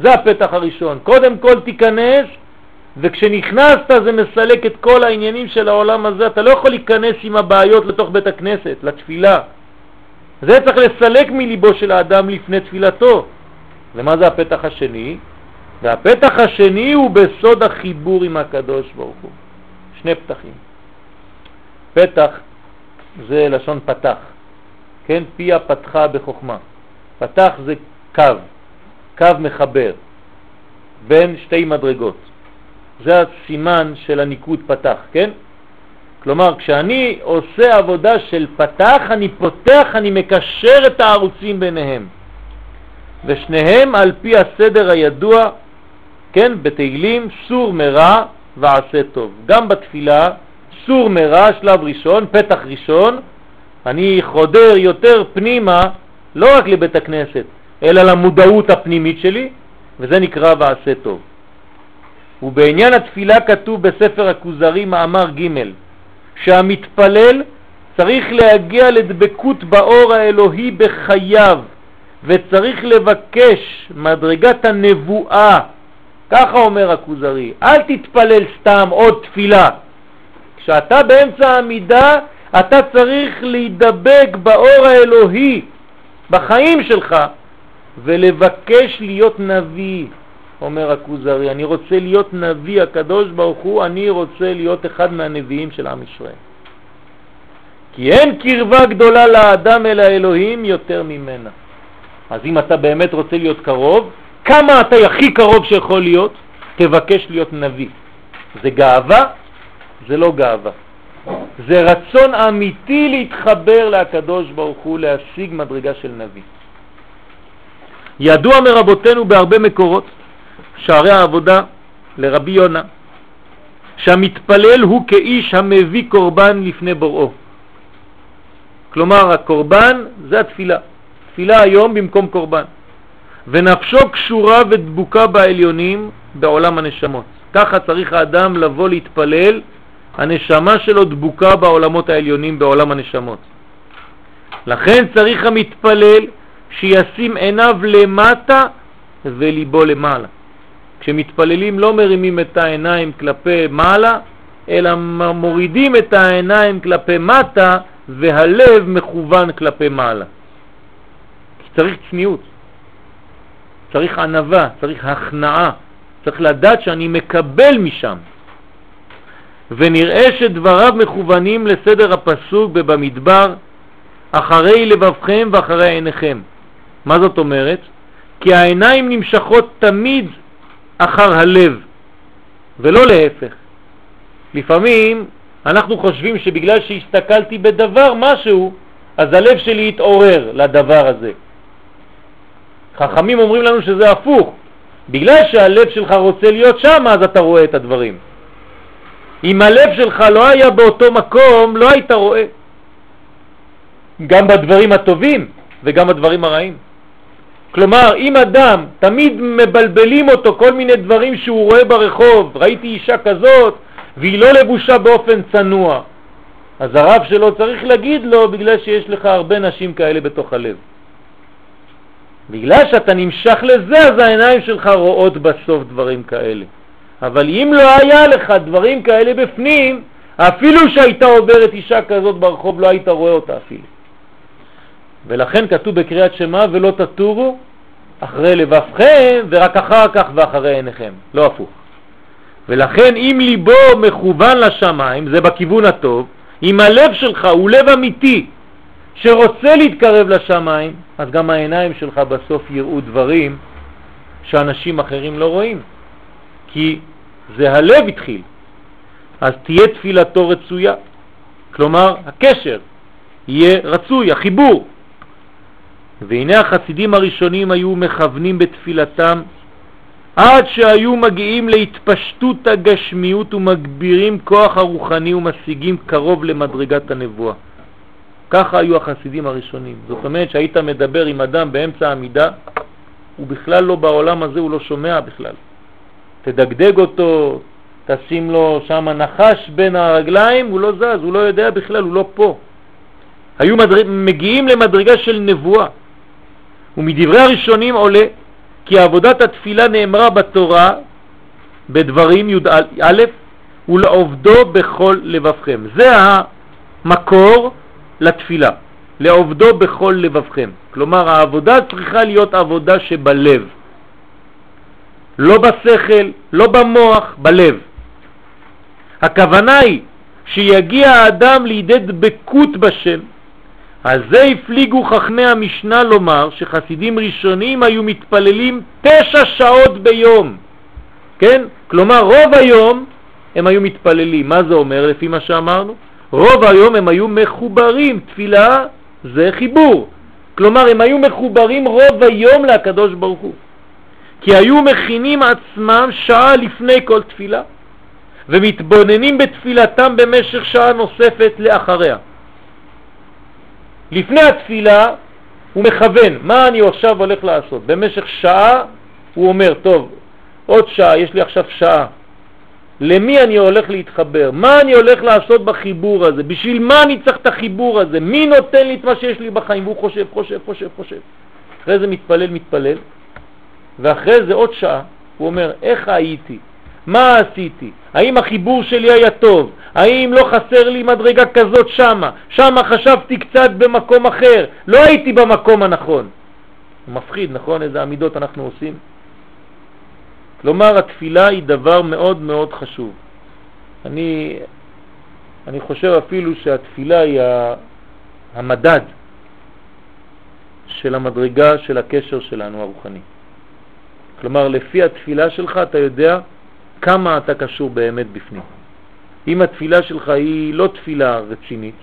זה הפתח הראשון. קודם כל תיכנס, וכשנכנסת זה מסלק את כל העניינים של העולם הזה. אתה לא יכול להיכנס עם הבעיות לתוך בית הכנסת, לתפילה. זה צריך לסלק מליבו של האדם לפני תפילתו. ומה זה הפתח השני? והפתח השני הוא בסוד החיבור עם הקדוש ברוך הוא. שני פתחים. פתח זה לשון פתח, כן? פיה פתחה בחוכמה. פתח זה קו, קו מחבר בין שתי מדרגות. זה הסימן של הניקוד פתח, כן? כלומר, כשאני עושה עבודה של פתח, אני פותח, אני מקשר את הערוצים ביניהם. ושניהם על פי הסדר הידוע, כן, בתהילים, סור מרע ועשה טוב. גם בתפילה סור מרע, שלב ראשון, פתח ראשון, אני חודר יותר פנימה, לא רק לבית הכנסת, אלא למודעות הפנימית שלי, וזה נקרא ועשה טוב. ובעניין התפילה כתוב בספר הכוזרי מאמר ג' שהמתפלל צריך להגיע לדבקות באור האלוהי בחייו וצריך לבקש מדרגת הנבואה, ככה אומר הכוזרי, אל תתפלל סתם עוד תפילה, כשאתה באמצע העמידה, אתה צריך להידבק באור האלוהי בחיים שלך ולבקש להיות נביא, אומר הכוזרי. אני רוצה להיות נביא, הקדוש ברוך הוא, אני רוצה להיות אחד מהנביאים של עם ישראל. כי אין קרבה גדולה לאדם אל האלוהים יותר ממנה. אז אם אתה באמת רוצה להיות קרוב, כמה אתה הכי קרוב שיכול להיות, תבקש להיות נביא. זה גאווה? זה לא גאווה. זה רצון אמיתי להתחבר לקדוש ברוך הוא, להשיג מדרגה של נביא. ידוע מרבותינו בהרבה מקורות, שערי העבודה לרבי יונה, שהמתפלל הוא כאיש המביא קורבן לפני בוראו. כלומר, הקורבן זה התפילה. תפילה היום במקום קורבן. ונפשו קשורה ודבוקה בעליונים בעולם הנשמות. ככה צריך האדם לבוא להתפלל, הנשמה שלו דבוקה בעולמות העליונים, בעולם הנשמות. לכן צריך המתפלל שישים עיניו למטה וליבו למעלה. כשמתפללים לא מרימים את העיניים כלפי מעלה, אלא מורידים את העיניים כלפי מטה והלב מכוון כלפי מעלה. צריך צניעות, צריך ענבה, צריך הכנעה, צריך לדעת שאני מקבל משם. ונראה שדבריו מכוונים לסדר הפסוק במדבר, אחרי לבבכם ואחרי עיניכם. מה זאת אומרת? כי העיניים נמשכות תמיד אחר הלב, ולא להפך. לפעמים אנחנו חושבים שבגלל שהסתכלתי בדבר משהו, אז הלב שלי יתעורר לדבר הזה. חכמים אומרים לנו שזה הפוך. בגלל שהלב שלך רוצה להיות שם, אז אתה רואה את הדברים. אם הלב שלך לא היה באותו מקום, לא היית רואה. גם בדברים הטובים וגם בדברים הרעים. כלומר, אם אדם, תמיד מבלבלים אותו כל מיני דברים שהוא רואה ברחוב, ראיתי אישה כזאת והיא לא לבושה באופן צנוע, אז הרב שלו צריך להגיד לו בגלל שיש לך הרבה נשים כאלה בתוך הלב. בגלל שאתה נמשך לזה, אז העיניים שלך רואות בסוף דברים כאלה. אבל אם לא היה לך דברים כאלה בפנים, אפילו שהייתה עוברת אישה כזאת ברחוב, לא היית רואה אותה אפילו. ולכן כתוב בקריאת שמה ולא תטורו אחרי לבבכם ורק אחר כך ואחרי עיניכם, לא הפוך. ולכן אם ליבו מכוון לשמיים, זה בכיוון הטוב, אם הלב שלך הוא לב אמיתי שרוצה להתקרב לשמיים, אז גם העיניים שלך בסוף יראו דברים שאנשים אחרים לא רואים. כי זה הלב התחיל. אז תהיה תפילתו רצויה. כלומר, הקשר יהיה רצוי, החיבור. והנה החסידים הראשונים היו מכוונים בתפילתם עד שהיו מגיעים להתפשטות הגשמיות ומגבירים כוח הרוחני ומשיגים קרוב למדרגת הנבואה. ככה היו החסידים הראשונים. זאת אומרת שהיית מדבר עם אדם באמצע העמידה, הוא בכלל לא בעולם הזה, הוא לא שומע בכלל. תדגדג אותו, תשים לו שם נחש בין הרגליים, הוא לא זז, הוא לא יודע בכלל, הוא לא פה. היו מדרג... מגיעים למדרגה של נבואה. ומדברי הראשונים עולה כי עבודת התפילה נאמרה בתורה בדברים י"א ולעובדו בכל לבבכם. זה המקור לתפילה, לעובדו בכל לבבכם. כלומר העבודה צריכה להיות עבודה שבלב, לא בשכל, לא במוח, בלב. הכוונה היא שיגיע האדם לידי דבקות בשם, על זה הפליגו חכמי המשנה לומר שחסידים ראשונים היו מתפללים תשע שעות ביום, כן? כלומר רוב היום הם היו מתפללים. מה זה אומר לפי מה שאמרנו? רוב היום הם היו מחוברים, תפילה זה חיבור. כלומר הם היו מחוברים רוב היום לקדוש ברוך הוא. כי היו מכינים עצמם שעה לפני כל תפילה ומתבוננים בתפילתם במשך שעה נוספת לאחריה. לפני התפילה הוא מכוון, מה אני עכשיו הולך לעשות? במשך שעה הוא אומר, טוב, עוד שעה, יש לי עכשיו שעה. למי אני הולך להתחבר? מה אני הולך לעשות בחיבור הזה? בשביל מה אני צריך את החיבור הזה? מי נותן לי את מה שיש לי בחיים? והוא חושב, חושב, חושב, חושב. אחרי זה מתפלל, מתפלל, ואחרי זה עוד שעה הוא אומר, איך הייתי? מה עשיתי? האם החיבור שלי היה טוב? האם לא חסר לי מדרגה כזאת שמה? שמה חשבתי קצת במקום אחר, לא הייתי במקום הנכון. מפחיד, נכון? איזה עמידות אנחנו עושים? כלומר, התפילה היא דבר מאוד מאוד חשוב. אני, אני חושב אפילו שהתפילה היא המדד של המדרגה של הקשר שלנו הרוחני. כלומר, לפי התפילה שלך אתה יודע כמה אתה קשור באמת בפנים. אם התפילה שלך היא לא תפילה רצינית,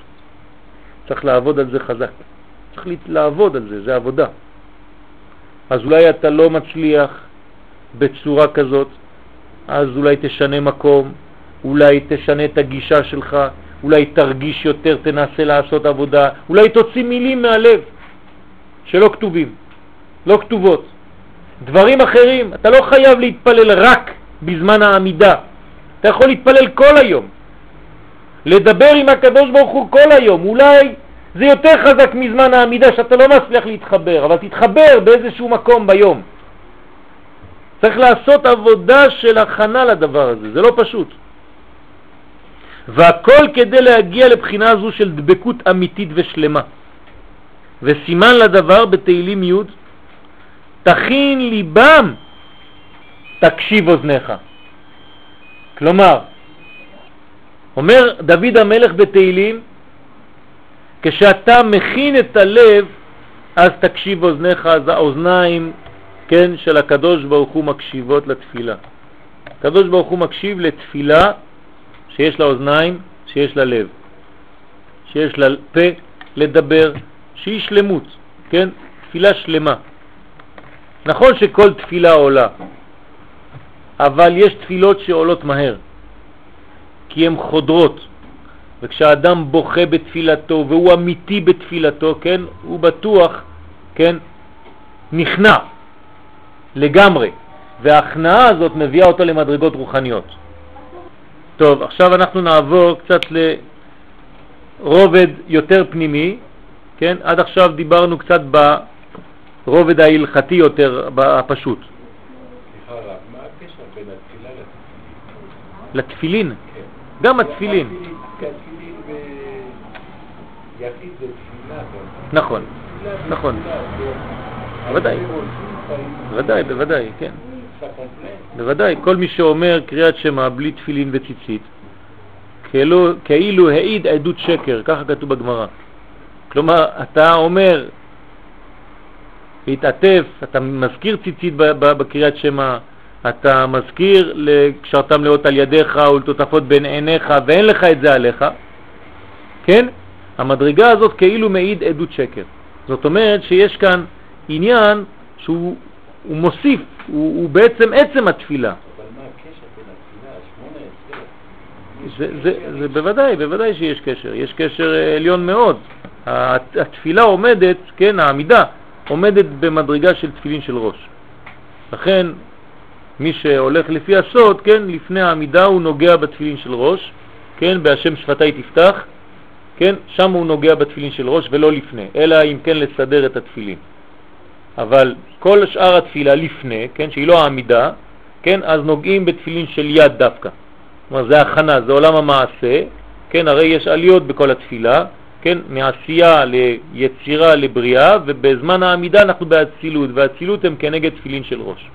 צריך לעבוד על זה חזק. צריך לעבוד על זה, זה עבודה. אז אולי אתה לא מצליח בצורה כזאת, אז אולי תשנה מקום, אולי תשנה את הגישה שלך, אולי תרגיש יותר, תנסה לעשות עבודה, אולי תוציא מילים מהלב שלא כתובים, לא כתובות. דברים אחרים, אתה לא חייב להתפלל רק בזמן העמידה, אתה יכול להתפלל כל היום, לדבר עם הקדוש ברוך הוא כל היום, אולי זה יותר חזק מזמן העמידה שאתה לא מצליח להתחבר, אבל תתחבר באיזשהו מקום ביום. צריך לעשות עבודה של הכנה לדבר הזה, זה לא פשוט. והכל כדי להגיע לבחינה זו של דבקות אמיתית ושלמה. וסימן לדבר בתהילים י' תכין ליבם תקשיב אוזניך. כלומר, אומר דוד המלך בתהילים, כשאתה מכין את הלב, אז תקשיב אוזניך, אז האוזניים, כן, של הקדוש ברוך הוא מקשיבות לתפילה. הקדוש ברוך הוא מקשיב לתפילה שיש לה אוזניים, שיש לה לב, שיש לה פה לדבר, שהיא שלמות, כן? תפילה שלמה. נכון שכל תפילה עולה, אבל יש תפילות שעולות מהר, כי הן חודרות. וכשאדם בוכה בתפילתו והוא אמיתי בתפילתו, כן, הוא בטוח, כן, נכנע לגמרי, וההכנעה הזאת מביאה אותו למדרגות רוחניות. טוב, עכשיו אנחנו נעבור קצת לרובד יותר פנימי, כן? עד עכשיו דיברנו קצת ברובד ההלכתי יותר, הפשוט. סליחה, מה הקשר בין התפילה לתפילין? כן. גם התפילין. נכון, נכון. בוודאי, בוודאי, בוודאי, כן. בוודאי, כל מי שאומר קריאת שמע בלי תפילין וציצית, כאילו, כאילו העיד עדות שקר, ככה כתוב בגמרא. כלומר, אתה אומר, להתעטף, אתה מזכיר ציצית בקריאת שמע, אתה מזכיר לקשרתם לאות על ידיך ולתותפות בין עיניך ואין לך את זה עליך, כן? המדרגה הזאת כאילו מעיד עדות שקר. זאת אומרת שיש כאן עניין שהוא מוסיף, הוא, הוא בעצם עצם התפילה. אבל מה הקשר בין התפילה, השמונה עשרה? זה, זה בוודאי, בוודאי שיש קשר, יש קשר אה, עליון מאוד. התפילה עומדת, כן, העמידה, עומדת במדרגה של תפילין של ראש. לכן, מי שהולך לפי הסוד, כן, לפני העמידה הוא נוגע בתפילין של ראש, כן, בהשם שפתי תפתח, כן, שם הוא נוגע בתפילין של ראש ולא לפני, אלא אם כן לסדר את התפילין. אבל כל שאר התפילה לפני, כן, שהיא לא העמידה, כן, אז נוגעים בתפילין של יד דווקא. כלומר, זה הכנה, זה עולם המעשה, כן, הרי יש עליות בכל התפילה, כן, מעשייה ליצירה לבריאה, ובזמן העמידה אנחנו באצילות, והאצילות הם כנגד תפילין של ראש.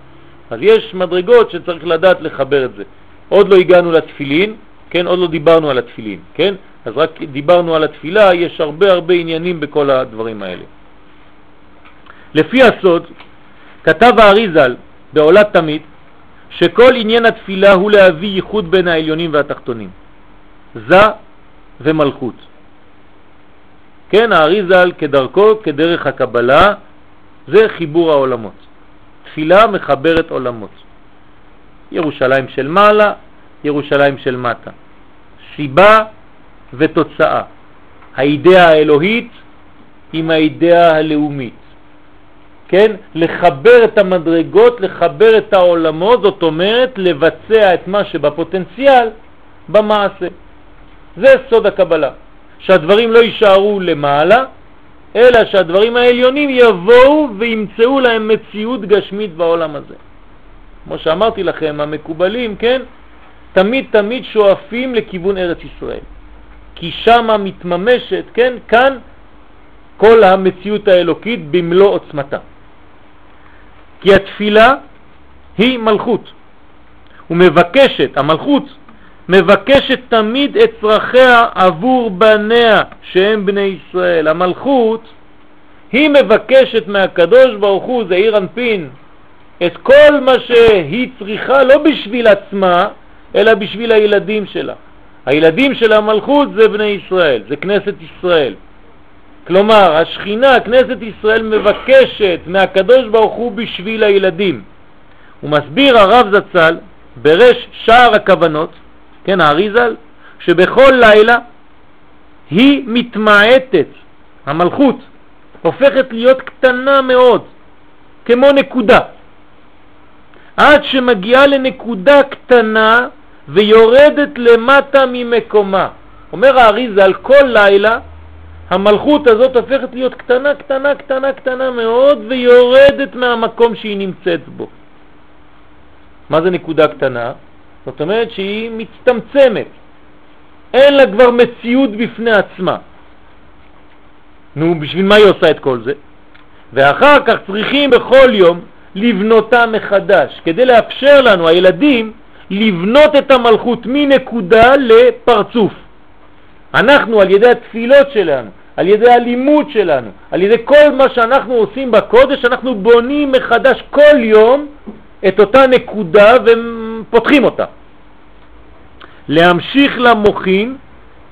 אז יש מדרגות שצריך לדעת לחבר את זה. עוד לא הגענו לתפילין, כן, עוד לא דיברנו על התפילין, כן? אז רק דיברנו על התפילה, יש הרבה הרבה עניינים בכל הדברים האלה. לפי הסוד, כתב האריזל בעולת תמיד, שכל עניין התפילה הוא להביא ייחוד בין העליונים והתחתונים. זה ומלכות. כן, האריזל כדרכו, כדרך הקבלה, זה חיבור העולמות. תפילה מחברת עולמות. ירושלים של מעלה, ירושלים של מטה. סיבה ותוצאה. האידאה האלוהית עם האידאה הלאומית. כן? לחבר את המדרגות, לחבר את העולמות, זאת אומרת לבצע את מה שבפוטנציאל במעשה. זה סוד הקבלה, שהדברים לא יישארו למעלה, אלא שהדברים העליונים יבואו וימצאו להם מציאות גשמית בעולם הזה. כמו שאמרתי לכם, המקובלים, כן, תמיד תמיד שואפים לכיוון ארץ ישראל. כי שם מתממשת, כן, כאן כל המציאות האלוקית במלוא עוצמתה. כי התפילה היא מלכות, ומבקשת, המלכות מבקשת תמיד את צרכיה עבור בניה שהם בני ישראל. המלכות היא מבקשת מהקדוש ברוך הוא, זה עיר אנפין, את כל מה שהיא צריכה לא בשביל עצמה, אלא בשביל הילדים שלה. הילדים של המלכות זה בני ישראל, זה כנסת ישראל. כלומר, השכינה, כנסת ישראל, מבקשת מהקדוש ברוך הוא בשביל הילדים. הוא מסביר הרב זצ"ל ברש שער הכוונות, כן, האריזל, שבכל לילה היא מתמעטת, המלכות הופכת להיות קטנה מאוד, כמו נקודה, עד שמגיעה לנקודה קטנה ויורדת למטה ממקומה. אומר האריזה, על כל לילה המלכות הזאת הופכת להיות קטנה, קטנה, קטנה, קטנה מאוד ויורדת מהמקום שהיא נמצאת בו. מה זה נקודה קטנה? זאת אומרת שהיא מצטמצמת, אין לה כבר מציאות בפני עצמה. נו, בשביל מה היא עושה את כל זה? ואחר כך צריכים בכל יום לבנותה מחדש, כדי לאפשר לנו, הילדים, לבנות את המלכות מנקודה לפרצוף. אנחנו, על ידי התפילות שלנו, על ידי הלימוד שלנו, על ידי כל מה שאנחנו עושים בקודש, אנחנו בונים מחדש כל יום את אותה נקודה ופותחים אותה. להמשיך למוחין,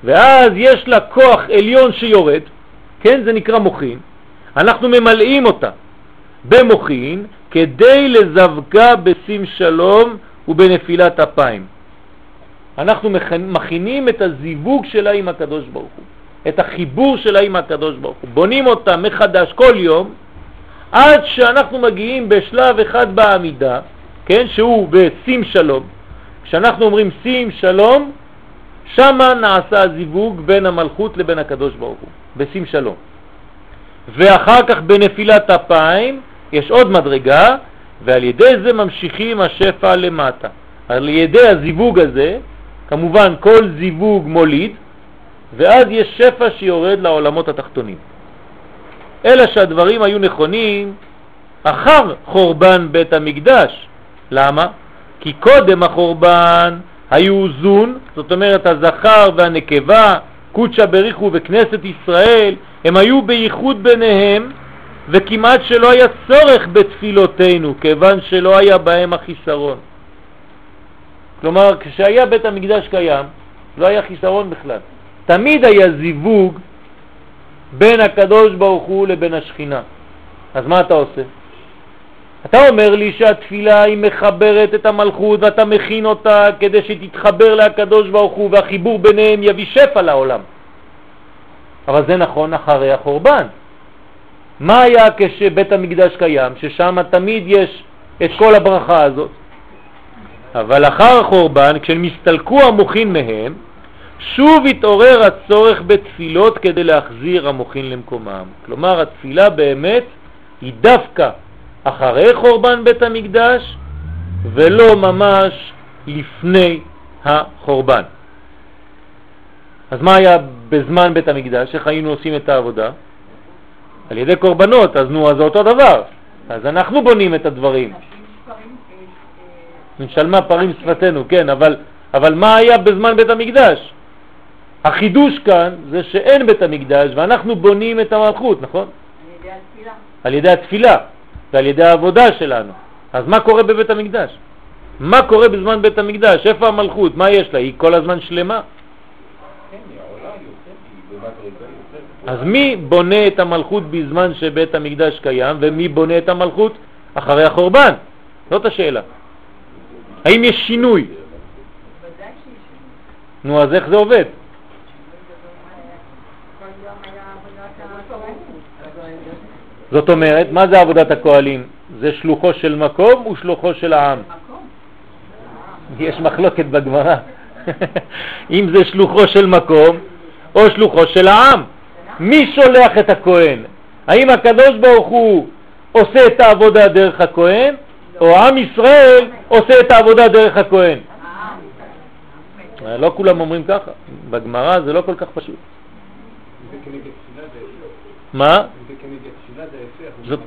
ואז יש לה כוח עליון שיורד, כן, זה נקרא מוחין, אנחנו ממלאים אותה במוחין כדי לזווגה בשים שלום ובנפילת אפיים. אנחנו מכינים את הזיווג שלה עם הקדוש ברוך הוא, את החיבור שלה עם הקדוש ברוך הוא, בונים אותה מחדש כל יום עד שאנחנו מגיעים בשלב אחד בעמידה, כן, שהוא בשים שלום. כשאנחנו אומרים שים שלום, שמה נעשה הזיווג בין המלכות לבין הקדוש ברוך הוא, בשים שלום. ואחר כך בנפילת אפיים יש עוד מדרגה, ועל ידי זה ממשיכים השפע למטה. על ידי הזיווג הזה, כמובן כל זיווג מוליד, ואז יש שפע שיורד לעולמות התחתונים. אלא שהדברים היו נכונים אחר חורבן בית המקדש. למה? כי קודם החורבן היו זון, זאת אומרת הזכר והנקבה, קודשא בריחו וכנסת ישראל, הם היו בייחוד ביניהם וכמעט שלא היה צורך בתפילותינו, כיוון שלא היה בהם החיסרון. כלומר, כשהיה בית המקדש קיים, לא היה חיסרון בכלל. תמיד היה זיווג בין הקדוש ברוך הוא לבין השכינה. אז מה אתה עושה? אתה אומר לי שהתפילה היא מחברת את המלכות ואתה מכין אותה כדי שתתחבר לקדוש ברוך הוא והחיבור ביניהם יביא שפע לעולם. אבל זה נכון אחרי החורבן. מה היה כשבית המקדש קיים? ששם תמיד יש את כל הברכה הזאת. אבל אחר החורבן, כשנסתלקו המוחין מהם, שוב התעורר הצורך בתפילות כדי להחזיר המוחין למקומם. כלומר, התפילה באמת היא דווקא אחרי חורבן בית המקדש ולא ממש לפני החורבן. אז מה היה בזמן בית המקדש? איך היינו עושים את העבודה? על ידי קורבנות, אז נו, אז זה אותו דבר. אז אנחנו בונים את הדברים. נשלמה פרים שפתנו, כן, אבל, אבל מה היה בזמן בית המקדש? החידוש כאן זה שאין בית המקדש ואנחנו בונים את המלכות, נכון? על ידי התפילה. על ידי התפילה ועל ידי העבודה שלנו. אז מה קורה בבית המקדש? מה קורה בזמן בית המקדש? איפה המלכות? מה יש לה? היא כל הזמן שלמה? אז מי בונה את המלכות בזמן שבית המקדש קיים, ומי בונה את המלכות אחרי החורבן? זאת השאלה. האם יש שינוי? נו, אז איך זה עובד? זאת אומרת, מה זה עבודת הכהלים? זה שלוחו של מקום ושלוחו של העם? יש מחלוקת בגמרא. אם זה שלוחו של מקום או שלוחו של העם. מי שולח את הכהן? האם הקדוש ברוך הוא עושה את העבודה דרך הכהן, או עם ישראל עושה את העבודה דרך הכהן? לא כולם אומרים ככה, בגמרא זה לא כל כך פשוט. מה? זאת,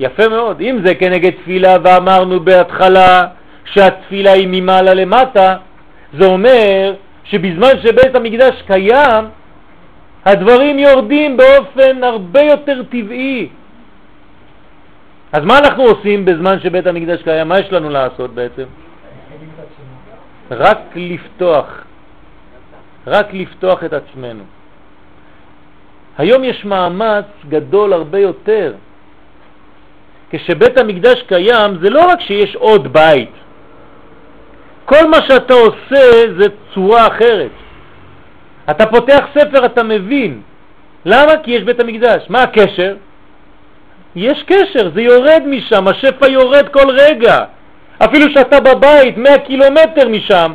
יפה מאוד. אם זה כנגד תפילה ואמרנו בהתחלה שהתפילה היא ממעלה למטה, זה אומר שבזמן שבית המקדש קיים, הדברים יורדים באופן הרבה יותר טבעי. אז מה אנחנו עושים בזמן שבית המקדש קיים? מה יש לנו לעשות בעצם? רק לפתוח, רק לפתוח את עצמנו. היום יש מאמץ גדול הרבה יותר. כשבית המקדש קיים זה לא רק שיש עוד בית, כל מה שאתה עושה זה צורה אחרת. אתה פותח ספר, אתה מבין. למה? כי יש בית המקדש. מה הקשר? יש קשר, זה יורד משם, השפע יורד כל רגע. אפילו שאתה בבית 100 קילומטר משם,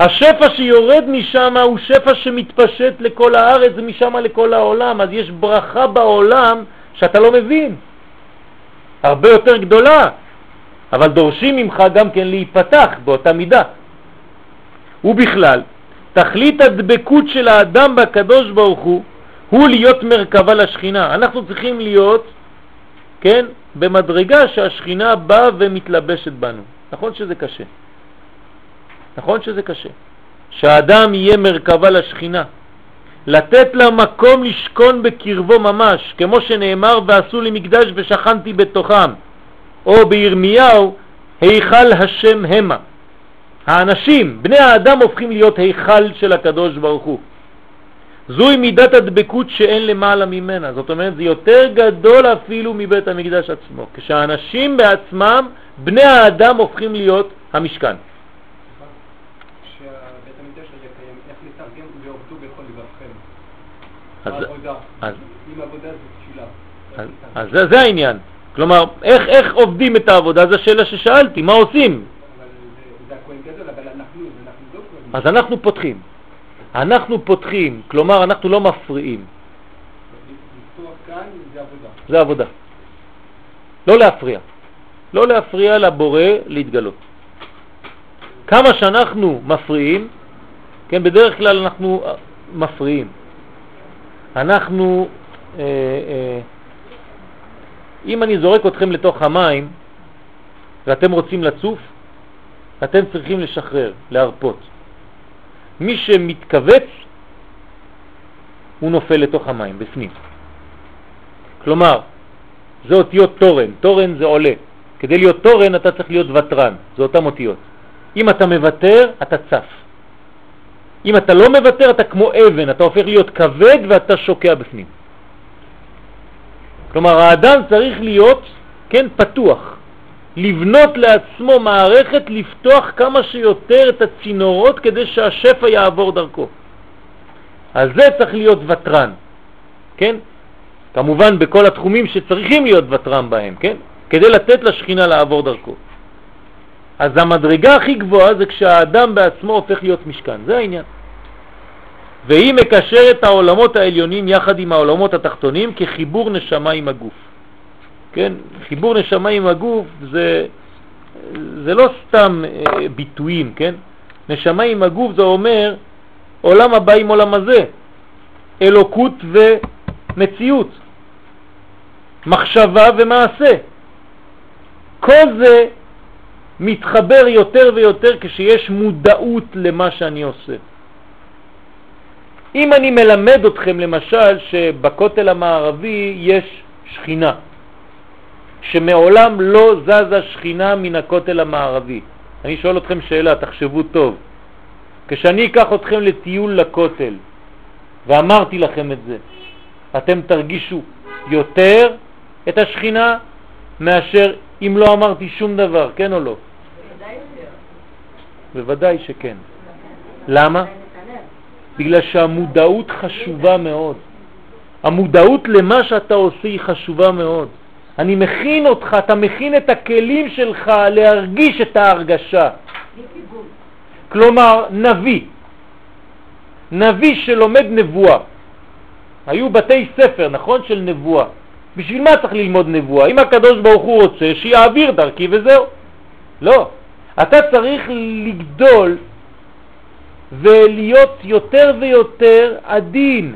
השפע שיורד משם הוא שפע שמתפשט לכל הארץ ומשם לכל העולם, אז יש ברכה בעולם שאתה לא מבין, הרבה יותר גדולה, אבל דורשים ממך גם כן להיפתח באותה מידה. ובכלל, תכלית הדבקות של האדם בקדוש ברוך הוא הוא להיות מרכבה לשכינה. אנחנו צריכים להיות, כן, במדרגה שהשכינה באה ומתלבשת בנו. נכון שזה קשה. נכון שזה קשה. שהאדם יהיה מרכבה לשכינה. לתת לה מקום לשכון בקרבו ממש, כמו שנאמר, ועשו לי מקדש ושכנתי בתוכם. או בירמיהו, היכל השם המה. האנשים, בני האדם הופכים להיות היכל של הקדוש ברוך הוא. זוהי מידת הדבקות שאין למעלה ממנה. זאת אומרת, זה יותר גדול אפילו מבית המקדש עצמו. כשהאנשים בעצמם, בני האדם הופכים להיות המשכן. אז זה, זה העניין. כלומר, איך, איך עובדים את העבודה? זו השאלה ששאלתי, מה עושים? אז אנחנו פותחים. אנחנו פותחים, כלומר אנחנו לא מפריעים. זה עבודה. לא להפריע. לא להפריע לבורא להתגלות. כמה שאנחנו מפריעים, כן, בדרך כלל אנחנו מפריעים. אנחנו, אה, אה, אם אני זורק אתכם לתוך המים ואתם רוצים לצוף, אתם צריכים לשחרר, להרפות. מי שמתכווץ הוא נופל לתוך המים, בפנים. כלומר, זה אותיות תורן, תורן זה עולה. כדי להיות תורן אתה צריך להיות ותרן, זה אותם אותיות. אם אתה מוותר, אתה צף. אם אתה לא מוותר, אתה כמו אבן, אתה הופך להיות כבד ואתה שוקע בפנים. כלומר, האדם צריך להיות, כן, פתוח. לבנות לעצמו מערכת לפתוח כמה שיותר את הצינורות כדי שהשפע יעבור דרכו. אז זה צריך להיות ותרן, כן? כמובן בכל התחומים שצריכים להיות ותרן בהם, כן? כדי לתת לשכינה לעבור דרכו. אז המדרגה הכי גבוהה זה כשהאדם בעצמו הופך להיות משכן, זה העניין. והיא מקשרת העולמות העליונים יחד עם העולמות התחתונים כחיבור נשמה עם הגוף. כן? חיבור נשמה עם הגוף זה, זה לא סתם אה, ביטויים, כן? נשמה עם הגוף זה אומר עולם הבא עם עולם הזה, אלוקות ומציאות, מחשבה ומעשה. כל זה מתחבר יותר ויותר כשיש מודעות למה שאני עושה. אם אני מלמד אתכם למשל שבכותל המערבי יש שכינה, שמעולם לא זזה שכינה מן הכותל המערבי. אני שואל אתכם שאלה, תחשבו טוב. כשאני אקח אתכם לטיול לכותל, ואמרתי לכם את זה, אתם תרגישו יותר את השכינה מאשר אם לא אמרתי שום דבר, כן או לא? בוודאי שכן. למה? בגלל שהמודעות חשובה מאוד. המודעות למה שאתה עושה היא חשובה מאוד. אני מכין אותך, אתה מכין את הכלים שלך להרגיש את ההרגשה. כלומר, נביא, נביא שלומד נבואה. היו בתי ספר, נכון, של נבואה. בשביל מה צריך ללמוד נבואה? אם הקדוש ברוך הוא רוצה, שיעביר דרכי וזהו. לא. אתה צריך לגדול ולהיות יותר ויותר עדין,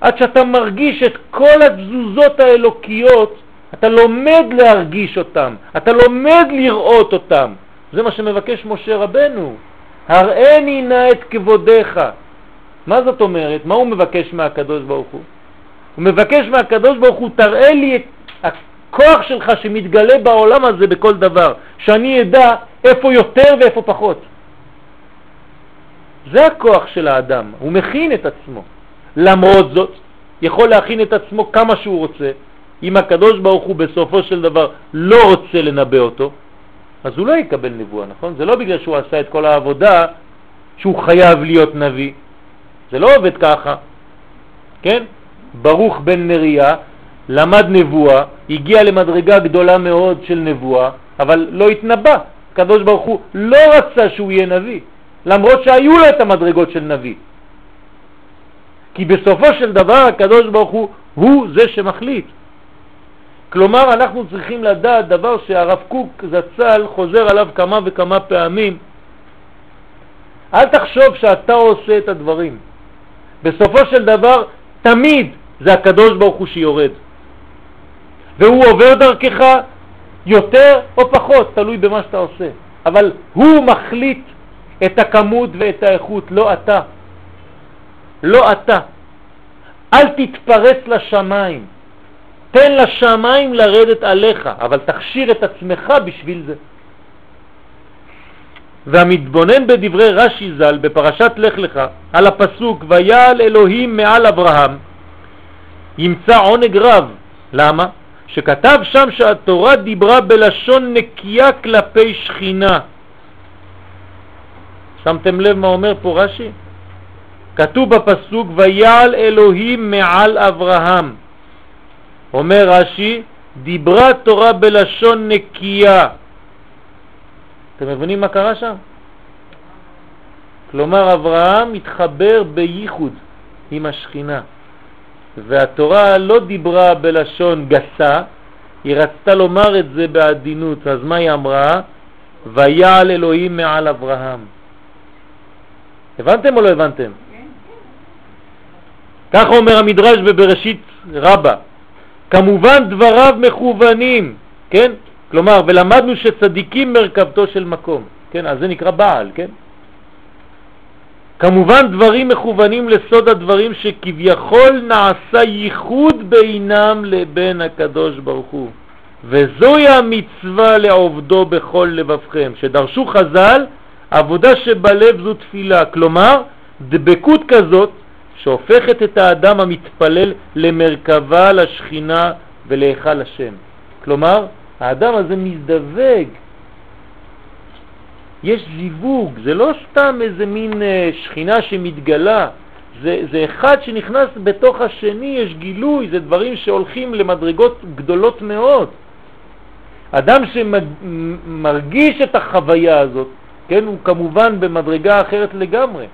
עד שאתה מרגיש את כל התזוזות האלוקיות, אתה לומד להרגיש אותם, אתה לומד לראות אותם. זה מה שמבקש משה רבנו, הראיני נא את כבודך. מה זאת אומרת? מה הוא מבקש מהקדוש ברוך הוא? הוא מבקש מהקדוש ברוך הוא, תראה לי את הכוח שלך שמתגלה בעולם הזה בכל דבר, שאני אדע איפה יותר ואיפה פחות. זה הכוח של האדם, הוא מכין את עצמו. למרות זאת, יכול להכין את עצמו כמה שהוא רוצה. אם הקדוש ברוך הוא בסופו של דבר לא רוצה לנבא אותו, אז הוא לא יקבל נבואה, נכון? זה לא בגלל שהוא עשה את כל העבודה שהוא חייב להיות נביא. זה לא עובד ככה, כן? ברוך בן נריה למד נבואה, הגיע למדרגה גדולה מאוד של נבואה, אבל לא התנבא. הקדוש ברוך הוא לא רצה שהוא יהיה נביא, למרות שהיו לו את המדרגות של נביא. כי בסופו של דבר הקדוש ברוך הוא הוא זה שמחליט. כלומר, אנחנו צריכים לדעת דבר שהרב קוק זצ"ל חוזר עליו כמה וכמה פעמים. אל תחשוב שאתה עושה את הדברים. בסופו של דבר, תמיד זה הקדוש ברוך הוא שיורד. והוא עובר דרכך יותר או פחות, תלוי במה שאתה עושה. אבל הוא מחליט את הכמות ואת האיכות, לא אתה. לא אתה. אל תתפרץ לשמיים. תן לשמיים לרדת עליך, אבל תכשיר את עצמך בשביל זה. והמתבונן בדברי רש"י ז"ל בפרשת לך לך על הפסוק ויעל אלוהים מעל אברהם ימצא עונג רב. למה? שכתב שם שהתורה דיברה בלשון נקייה כלפי שכינה. שמתם לב מה אומר פה רש"י? כתוב בפסוק ויעל אלוהים מעל אברהם. אומר רש"י, דיברה תורה בלשון נקייה. אתם מבינים מה קרה שם? כלומר אברהם מתחבר בייחוד עם השכינה והתורה לא דיברה בלשון גסה, היא רצתה לומר את זה בעדינות, אז מה היא אמרה? ויעל אלוהים מעל אברהם. הבנתם או לא הבנתם? כך אומר המדרש בבראשית רבה, כמובן דבריו מכוונים, כן? כלומר, ולמדנו שצדיקים מרכבתו של מקום, כן? אז זה נקרא בעל, כן? כמובן דברים מכוונים לסוד הדברים שכביכול נעשה ייחוד בינם לבין הקדוש ברוך הוא. וזוהי המצווה לעובדו בכל לבבכם, שדרשו חז"ל, עבודה שבלב זו תפילה, כלומר דבקות כזאת שהופכת את האדם המתפלל למרכבה לשכינה ולהיכל השם. כלומר, האדם הזה מזדווג, יש זיווג, זה לא סתם איזה מין אה, שכינה שמתגלה, זה, זה אחד שנכנס בתוך השני, יש גילוי, זה דברים שהולכים למדרגות גדולות מאוד. אדם שמרגיש את החוויה הזאת, כן, הוא כמובן במדרגה אחרת לגמרי.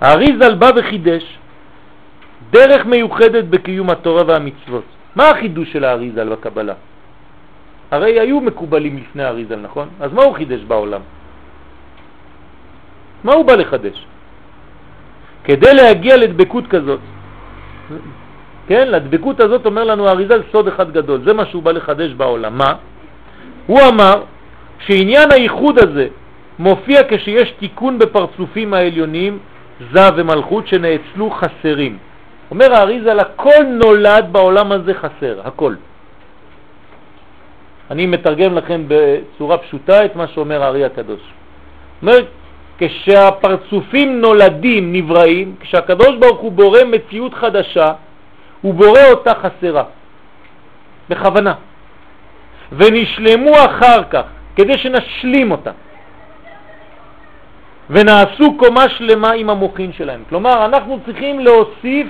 האריזל בא וחידש דרך מיוחדת בקיום התורה והמצוות. מה החידוש של האריזל בקבלה? הרי היו מקובלים לפני האריזל, נכון? אז מה הוא חידש בעולם? מה הוא בא לחדש? כדי להגיע לדבקות כזאת, כן, לדבקות הזאת אומר לנו האריזל סוד אחד גדול, זה מה שהוא בא לחדש בעולם. מה? הוא אמר שעניין הייחוד הזה מופיע כשיש תיקון בפרצופים העליונים זו ומלכות שנאצלו חסרים. אומר האריזל, הכל נולד בעולם הזה חסר, הכל. אני מתרגם לכם בצורה פשוטה את מה שאומר הארי הקדוש. אומר, כשהפרצופים נולדים, נבראים, כשהקדוש ברוך הוא בורא מציאות חדשה, הוא בורא אותה חסרה, בכוונה. ונשלמו אחר כך, כדי שנשלים אותה. ונעשו קומה שלמה עם המוחין שלהם. כלומר, אנחנו צריכים להוסיף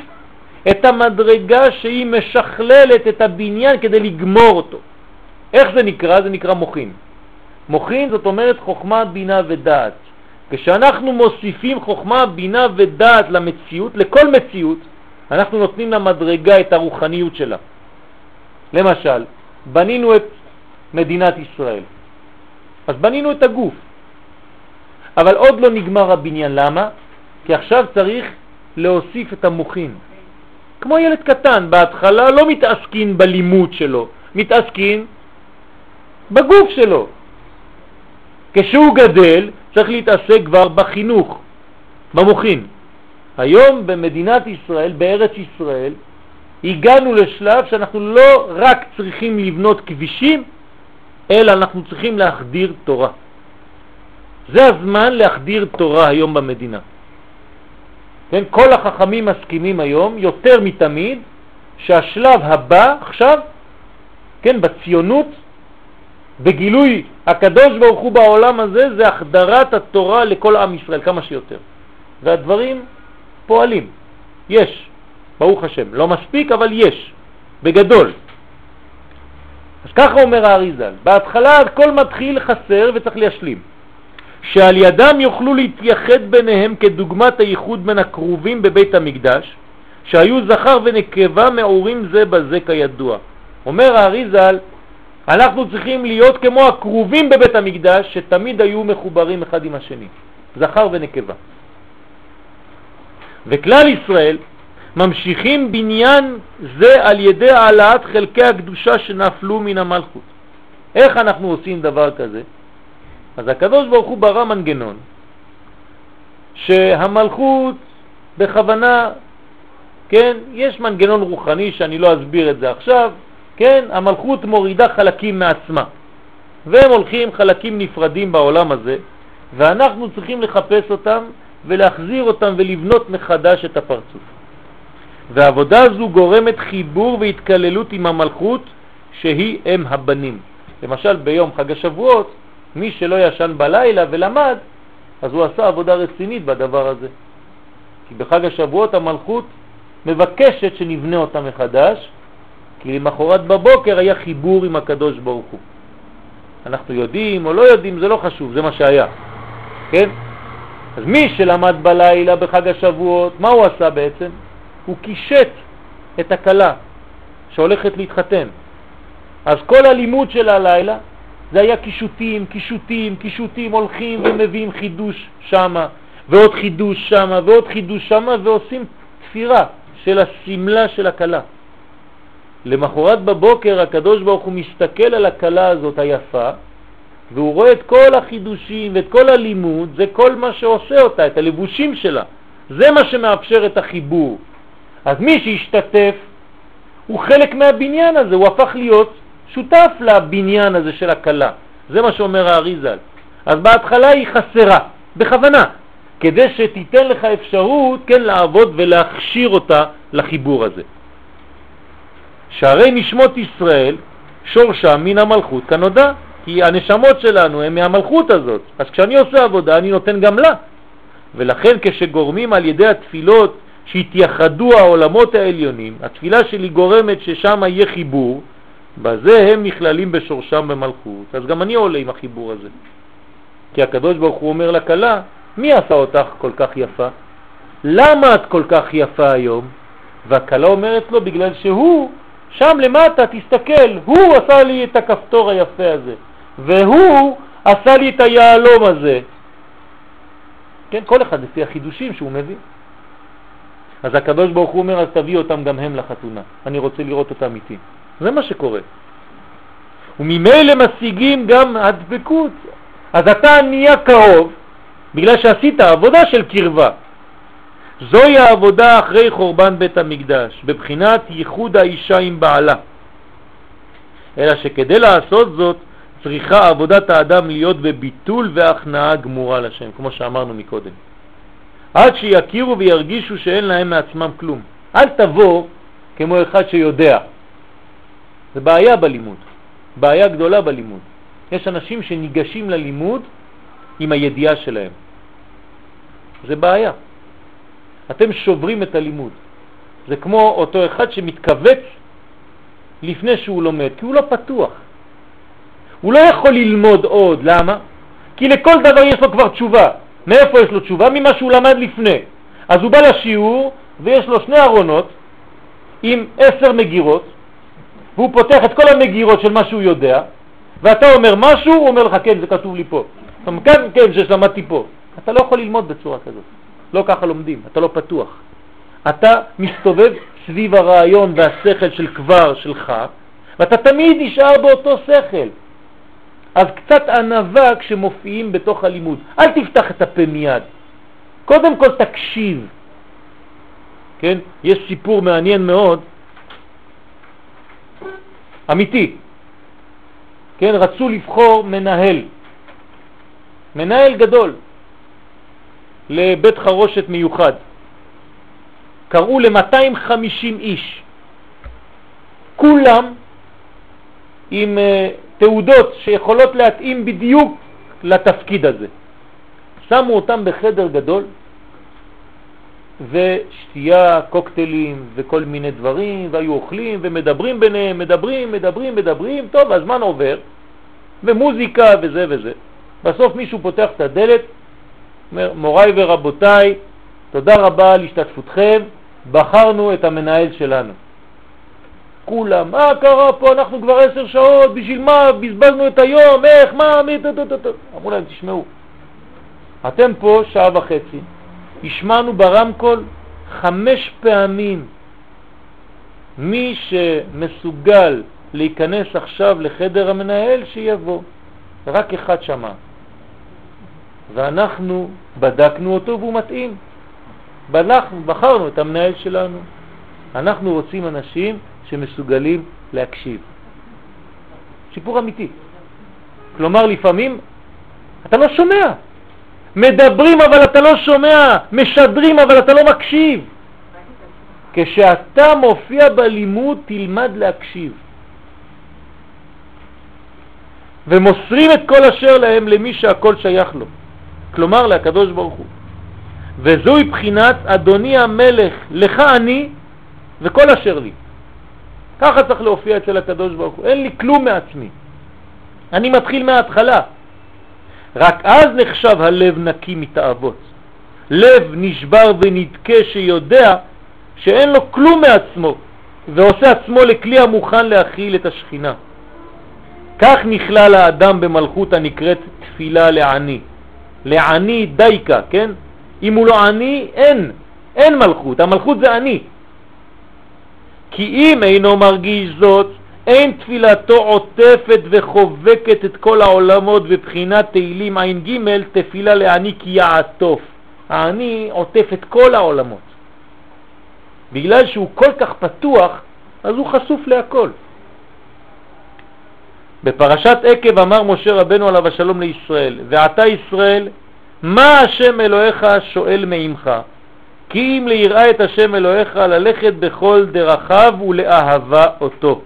את המדרגה שהיא משכללת את הבניין כדי לגמור אותו. איך זה נקרא? זה נקרא מוחין. מוחין זאת אומרת חוכמה, בינה ודעת. כשאנחנו מוסיפים חוכמה, בינה ודעת למציאות, לכל מציאות, אנחנו נותנים למדרגה את הרוחניות שלה. למשל, בנינו את מדינת ישראל. אז בנינו את הגוף. אבל עוד לא נגמר הבניין. למה? כי עכשיו צריך להוסיף את המוחין. כמו ילד קטן, בהתחלה לא מתעסקים בלימוד שלו, מתעסקים בגוף שלו. כשהוא גדל צריך להתעסק כבר בחינוך, במוחין. היום במדינת ישראל, בארץ ישראל, הגענו לשלב שאנחנו לא רק צריכים לבנות כבישים, אלא אנחנו צריכים להחדיר תורה. זה הזמן להחדיר תורה היום במדינה. כן, כל החכמים מסכימים היום, יותר מתמיד, שהשלב הבא עכשיו, כן, בציונות, בגילוי הקדוש ברוך הוא בעולם הזה, זה החדרת התורה לכל עם ישראל כמה שיותר. והדברים פועלים, יש, ברוך השם, לא מספיק אבל יש, בגדול. אז ככה אומר האריזל, בהתחלה הכל מתחיל חסר וצריך להשלים. שעל ידם יוכלו להתייחד ביניהם כדוגמת הייחוד בין הקרובים בבית המקדש, שהיו זכר ונקבה מעורים זה בזה כידוע. אומר האריזל, אנחנו צריכים להיות כמו הקרובים בבית המקדש, שתמיד היו מחוברים אחד עם השני, זכר ונקבה. וכלל ישראל ממשיכים בניין זה על ידי העלאת חלקי הקדושה שנפלו מן המלכות. איך אנחנו עושים דבר כזה? אז הקדוש ברוך הוא ברא מנגנון שהמלכות בכוונה, כן, יש מנגנון רוחני שאני לא אסביר את זה עכשיו, כן, המלכות מורידה חלקים מעצמה והם הולכים חלקים נפרדים בעולם הזה ואנחנו צריכים לחפש אותם ולהחזיר אותם ולבנות מחדש את הפרצוף. והעבודה הזו גורמת חיבור והתקללות עם המלכות שהיא אם הבנים. למשל ביום חג השבועות מי שלא ישן בלילה ולמד, אז הוא עשה עבודה רצינית בדבר הזה. כי בחג השבועות המלכות מבקשת שנבנה אותה מחדש, כי למחרת בבוקר היה חיבור עם הקדוש ברוך הוא. אנחנו יודעים או לא יודעים, זה לא חשוב, זה מה שהיה, כן? אז מי שלמד בלילה בחג השבועות, מה הוא עשה בעצם? הוא קישט את הקלה שהולכת להתחתן. אז כל הלימוד של הלילה זה היה קישוטים, קישוטים, קישוטים, הולכים ומביאים חידוש שמה, ועוד חידוש שמה, ועוד חידוש שמה, ועושים תפירה של הסמלה של הקלה. למחרת בבוקר הקדוש ברוך הוא מסתכל על הקלה הזאת היפה, והוא רואה את כל החידושים ואת כל הלימוד, זה כל מה שעושה אותה, את הלבושים שלה. זה מה שמאפשר את החיבור. אז מי שהשתתף הוא חלק מהבניין הזה, הוא הפך להיות שותף לבניין הזה של הקלה. זה מה שאומר האריזל. אז בהתחלה היא חסרה, בכוונה, כדי שתיתן לך אפשרות כן לעבוד ולהכשיר אותה לחיבור הזה. שהרי נשמות ישראל שורשם מן המלכות כנודע, כי הנשמות שלנו הן מהמלכות הזאת, אז כשאני עושה עבודה אני נותן גם לה. ולכן כשגורמים על ידי התפילות שהתייחדו העולמות העליונים, התפילה שלי גורמת ששם יהיה חיבור, בזה הם נכללים בשורשם במלכות. אז גם אני עולה עם החיבור הזה. כי הקדוש ברוך הוא אומר לכלה, מי עשה אותך כל כך יפה? למה את כל כך יפה היום? והכלה אומרת לו, בגלל שהוא, שם למטה, תסתכל, הוא עשה לי את הכפתור היפה הזה, והוא עשה לי את היעלום הזה. כן, כל אחד לפי החידושים שהוא מביא. אז הקדוש ברוך הוא אומר, אז תביא אותם גם הם לחתונה. אני רוצה לראות אותם איתי. זה מה שקורה. וממילא משיגים גם הדבקות. אז אתה נהיה קרוב בגלל שעשית עבודה של קרבה. זוהי העבודה אחרי חורבן בית המקדש, בבחינת ייחוד האישה עם בעלה. אלא שכדי לעשות זאת צריכה עבודת האדם להיות בביטול והכנעה גמורה לשם, כמו שאמרנו מקודם. עד שיכירו וירגישו שאין להם מעצמם כלום. אל תבוא כמו אחד שיודע. זה בעיה בלימוד, בעיה גדולה בלימוד. יש אנשים שניגשים ללימוד עם הידיעה שלהם. זה בעיה. אתם שוברים את הלימוד. זה כמו אותו אחד שמתכווץ לפני שהוא לומד, כי הוא לא פתוח. הוא לא יכול ללמוד עוד, למה? כי לכל דבר יש לו כבר תשובה. מאיפה יש לו תשובה? ממה שהוא למד לפני. אז הוא בא לשיעור ויש לו שני ארונות עם עשר מגירות, והוא פותח את כל המגירות של מה שהוא יודע, ואתה אומר משהו, הוא אומר לך, כן, זה כתוב לי פה. אתה אומר, כן, כן, שלמדתי פה. אתה לא יכול ללמוד בצורה כזאת. לא ככה לומדים, אתה לא פתוח. אתה מסתובב סביב הרעיון והשכל של כבר שלך, ואתה תמיד נשאר באותו שכל. אז קצת ענבה כשמופיעים בתוך הלימוד. אל תפתח את הפה מיד. קודם כל תקשיב. כן? יש סיפור מעניין מאוד אמיתי. כן, רצו לבחור מנהל, מנהל גדול לבית חרושת מיוחד. קראו ל-250 איש, כולם עם uh, תעודות שיכולות להתאים בדיוק לתפקיד הזה. שמו אותם בחדר גדול ושתייה, קוקטיילים וכל מיני דברים, והיו אוכלים ומדברים ביניהם, מדברים, מדברים, מדברים, טוב, הזמן עובר, ומוזיקה וזה וזה. בסוף מישהו פותח את הדלת, אומר, מוריי ורבותיי, תודה רבה על השתתפותכם, בחרנו את המנהל שלנו. כולם, מה קרה פה, אנחנו כבר עשר שעות, בשביל מה, בזבזנו את היום, איך, מה, מי, טו, טו, טו, טו. אמרו להם, תשמעו, אתם פה שעה וחצי, השמענו ברמקול חמש פעמים. מי שמסוגל להיכנס עכשיו לחדר המנהל, שיבוא. רק אחד שמע. ואנחנו בדקנו אותו והוא מתאים. בלחנו, בחרנו את המנהל שלנו. אנחנו רוצים אנשים שמסוגלים להקשיב. סיפור אמיתי. כלומר, לפעמים אתה לא שומע. מדברים אבל אתה לא שומע, משדרים אבל אתה לא מקשיב. כשאתה מופיע בלימוד תלמד להקשיב. ומוסרים את כל אשר להם למי שהכל שייך לו, כלומר להקדוש ברוך הוא. וזוהי בחינת אדוני המלך, לך אני וכל אשר לי. ככה צריך להופיע אצל הקדוש ברוך הוא, אין לי כלום מעצמי. אני מתחיל מההתחלה. רק אז נחשב הלב נקי מתאוות. לב נשבר ונדכה שיודע שאין לו כלום מעצמו ועושה עצמו לכלי המוכן להכיל את השכינה. כך נכלל האדם במלכות הנקראת תפילה לעני. לעני דייקה, כן? אם הוא לא עני, אין, אין מלכות, המלכות זה עני. כי אם אינו מרגיש זאת, אין תפילתו עוטפת וחובקת את כל העולמות בבחינת תהילים עין ג' תפילה לעני כי יעטוף. העני עוטף את כל העולמות. בגלל שהוא כל כך פתוח, אז הוא חשוף להכל. בפרשת עקב אמר משה רבנו עליו השלום לישראל, ועתה ישראל, מה השם אלוהיך שואל מעמך? כי אם ליראה את השם אלוהיך ללכת בכל דרכיו ולאהבה אותו.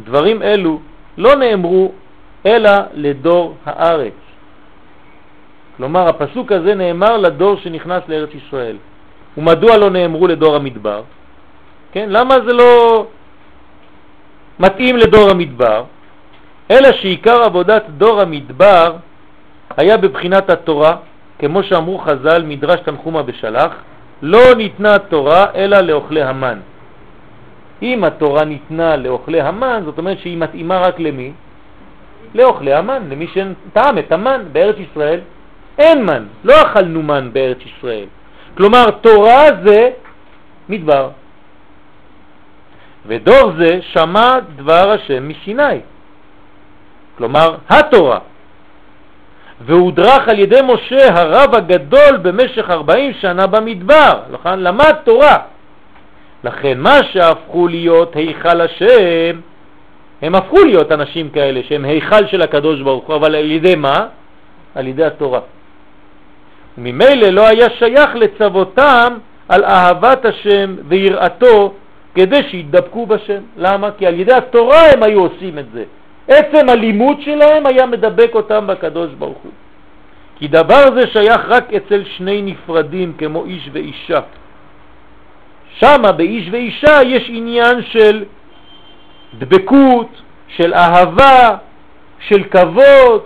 דברים אלו לא נאמרו אלא לדור הארץ. כלומר, הפסוק הזה נאמר לדור שנכנס לארץ ישראל. ומדוע לא נאמרו לדור המדבר? כן? למה זה לא מתאים לדור המדבר? אלא שעיקר עבודת דור המדבר היה בבחינת התורה, כמו שאמרו חז"ל, מדרש תנחומה בשלח, לא ניתנה תורה אלא לאוכלי המן. אם התורה ניתנה לאוכלי המן, זאת אומרת שהיא מתאימה רק למי? לאוכלי המן, למי שטעם את המן בארץ ישראל. אין מן, לא אכלנו מן בארץ ישראל. כלומר, תורה זה מדבר. ודור זה שמע דבר השם מסיני. כלומר, התורה. והודרך על ידי משה הרב הגדול במשך 40 שנה במדבר, לכן למד תורה. לכן מה שהפכו להיות היכל השם, הם הפכו להיות אנשים כאלה שהם היכל של הקדוש ברוך הוא, אבל על ידי מה? על ידי התורה. וממילא לא היה שייך לצוותם על אהבת השם ויראתו כדי שידבקו בשם. למה? כי על ידי התורה הם היו עושים את זה. עצם הלימוד שלהם היה מדבק אותם בקדוש ברוך הוא. כי דבר זה שייך רק אצל שני נפרדים כמו איש ואישה. שם באיש ואישה יש עניין של דבקות, של אהבה, של כבוד,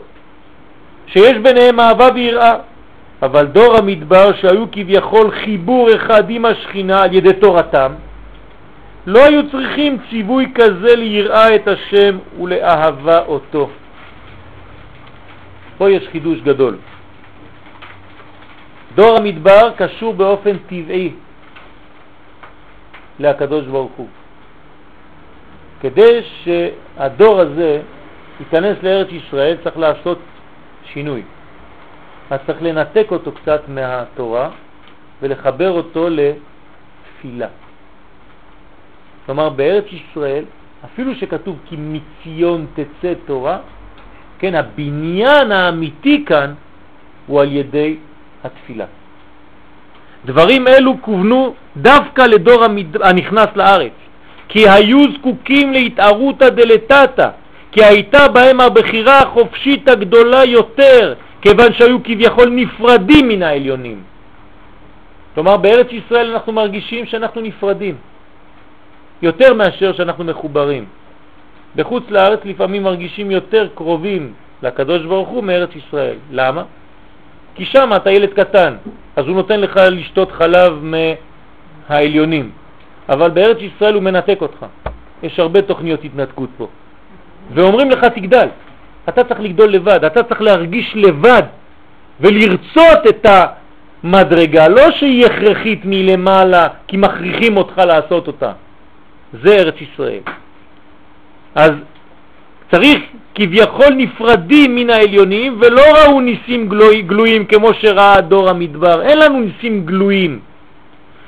שיש ביניהם אהבה ויראה. אבל דור המדבר שהיו כביכול חיבור אחד עם השכינה על ידי תורתם, לא היו צריכים ציווי כזה ליראה את השם ולאהבה אותו. פה יש חידוש גדול. דור המדבר קשור באופן טבעי להקדוש ברוך הוא. כדי שהדור הזה ייכנס לארץ ישראל צריך לעשות שינוי. אז צריך לנתק אותו קצת מהתורה ולחבר אותו לתפילה. כלומר, בארץ ישראל אפילו שכתוב כי מציון תצא תורה, כן, הבניין האמיתי כאן הוא על ידי התפילה. דברים אלו כוונו דווקא לדור הנכנס לארץ, כי היו זקוקים להתערותא דלתתא, כי הייתה בהם הבחירה החופשית הגדולה יותר, כיוון שהיו כביכול נפרדים מן העליונים. כלומר, בארץ ישראל אנחנו מרגישים שאנחנו נפרדים, יותר מאשר שאנחנו מחוברים. בחוץ לארץ לפעמים מרגישים יותר קרובים לקדוש ברוך הוא מארץ ישראל. למה? כי שם אתה ילד קטן, אז הוא נותן לך לשתות חלב מהעליונים, אבל בארץ ישראל הוא מנתק אותך. יש הרבה תוכניות התנתקות פה. ואומרים לך תגדל, אתה צריך לגדול לבד, אתה צריך להרגיש לבד ולרצות את המדרגה, לא שהיא הכרחית מלמעלה כי מכריחים אותך לעשות אותה. זה ארץ ישראל. אז צריך כביכול נפרדים מן העליונים ולא ראו ניסים גלוי, גלויים כמו שראה דור המדבר, אין לנו ניסים גלויים.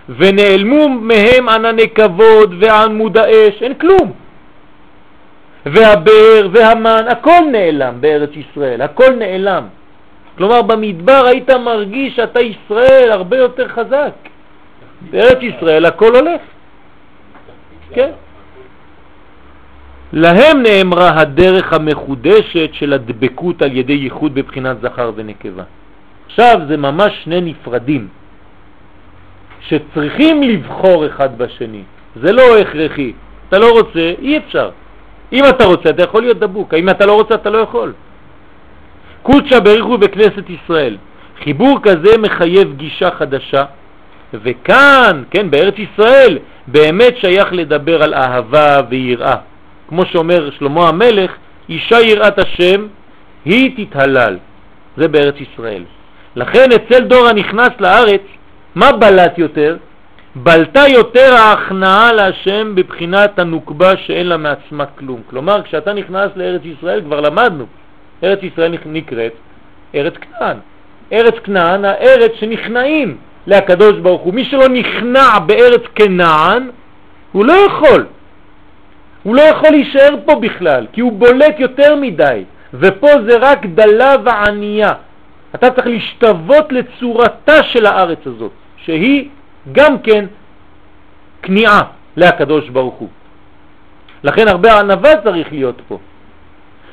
ונעלמו מהם ענני כבוד ועמוד האש, אין כלום. והבאר והמן, הכל נעלם בארץ ישראל, הכל נעלם. כלומר במדבר היית מרגיש שאתה ישראל הרבה יותר חזק. בארץ ישראל הכל הולך כן להם נאמרה הדרך המחודשת של הדבקות על ידי ייחוד בבחינת זכר ונקבה. עכשיו זה ממש שני נפרדים שצריכים לבחור אחד בשני. זה לא הכרחי. אתה לא רוצה, אי אפשר. אם אתה רוצה, אתה יכול להיות דבוק. אם אתה לא רוצה, אתה לא יכול. קודשא בריחו בכנסת ישראל. חיבור כזה מחייב גישה חדשה, וכאן, כן, בארץ ישראל, באמת שייך לדבר על אהבה ויראה. כמו שאומר שלמה המלך, אישה יראת השם היא תתהלל. זה בארץ ישראל. לכן אצל דור הנכנס לארץ, מה בלט יותר? בלטה יותר ההכנעה להשם בבחינת הנוקבה שאין לה מעצמה כלום. כלומר, כשאתה נכנס לארץ ישראל, כבר למדנו, ארץ ישראל נקראת ארץ כנען. ארץ כנען, הארץ שנכנעים להקדוש ברוך הוא. מי שלא נכנע בארץ כנען, הוא לא יכול. הוא לא יכול להישאר פה בכלל, כי הוא בולט יותר מדי, ופה זה רק דלה וענייה. אתה צריך להשתוות לצורתה של הארץ הזאת, שהיא גם כן כניעה להקדוש ברוך הוא. לכן הרבה ענבה צריך להיות פה.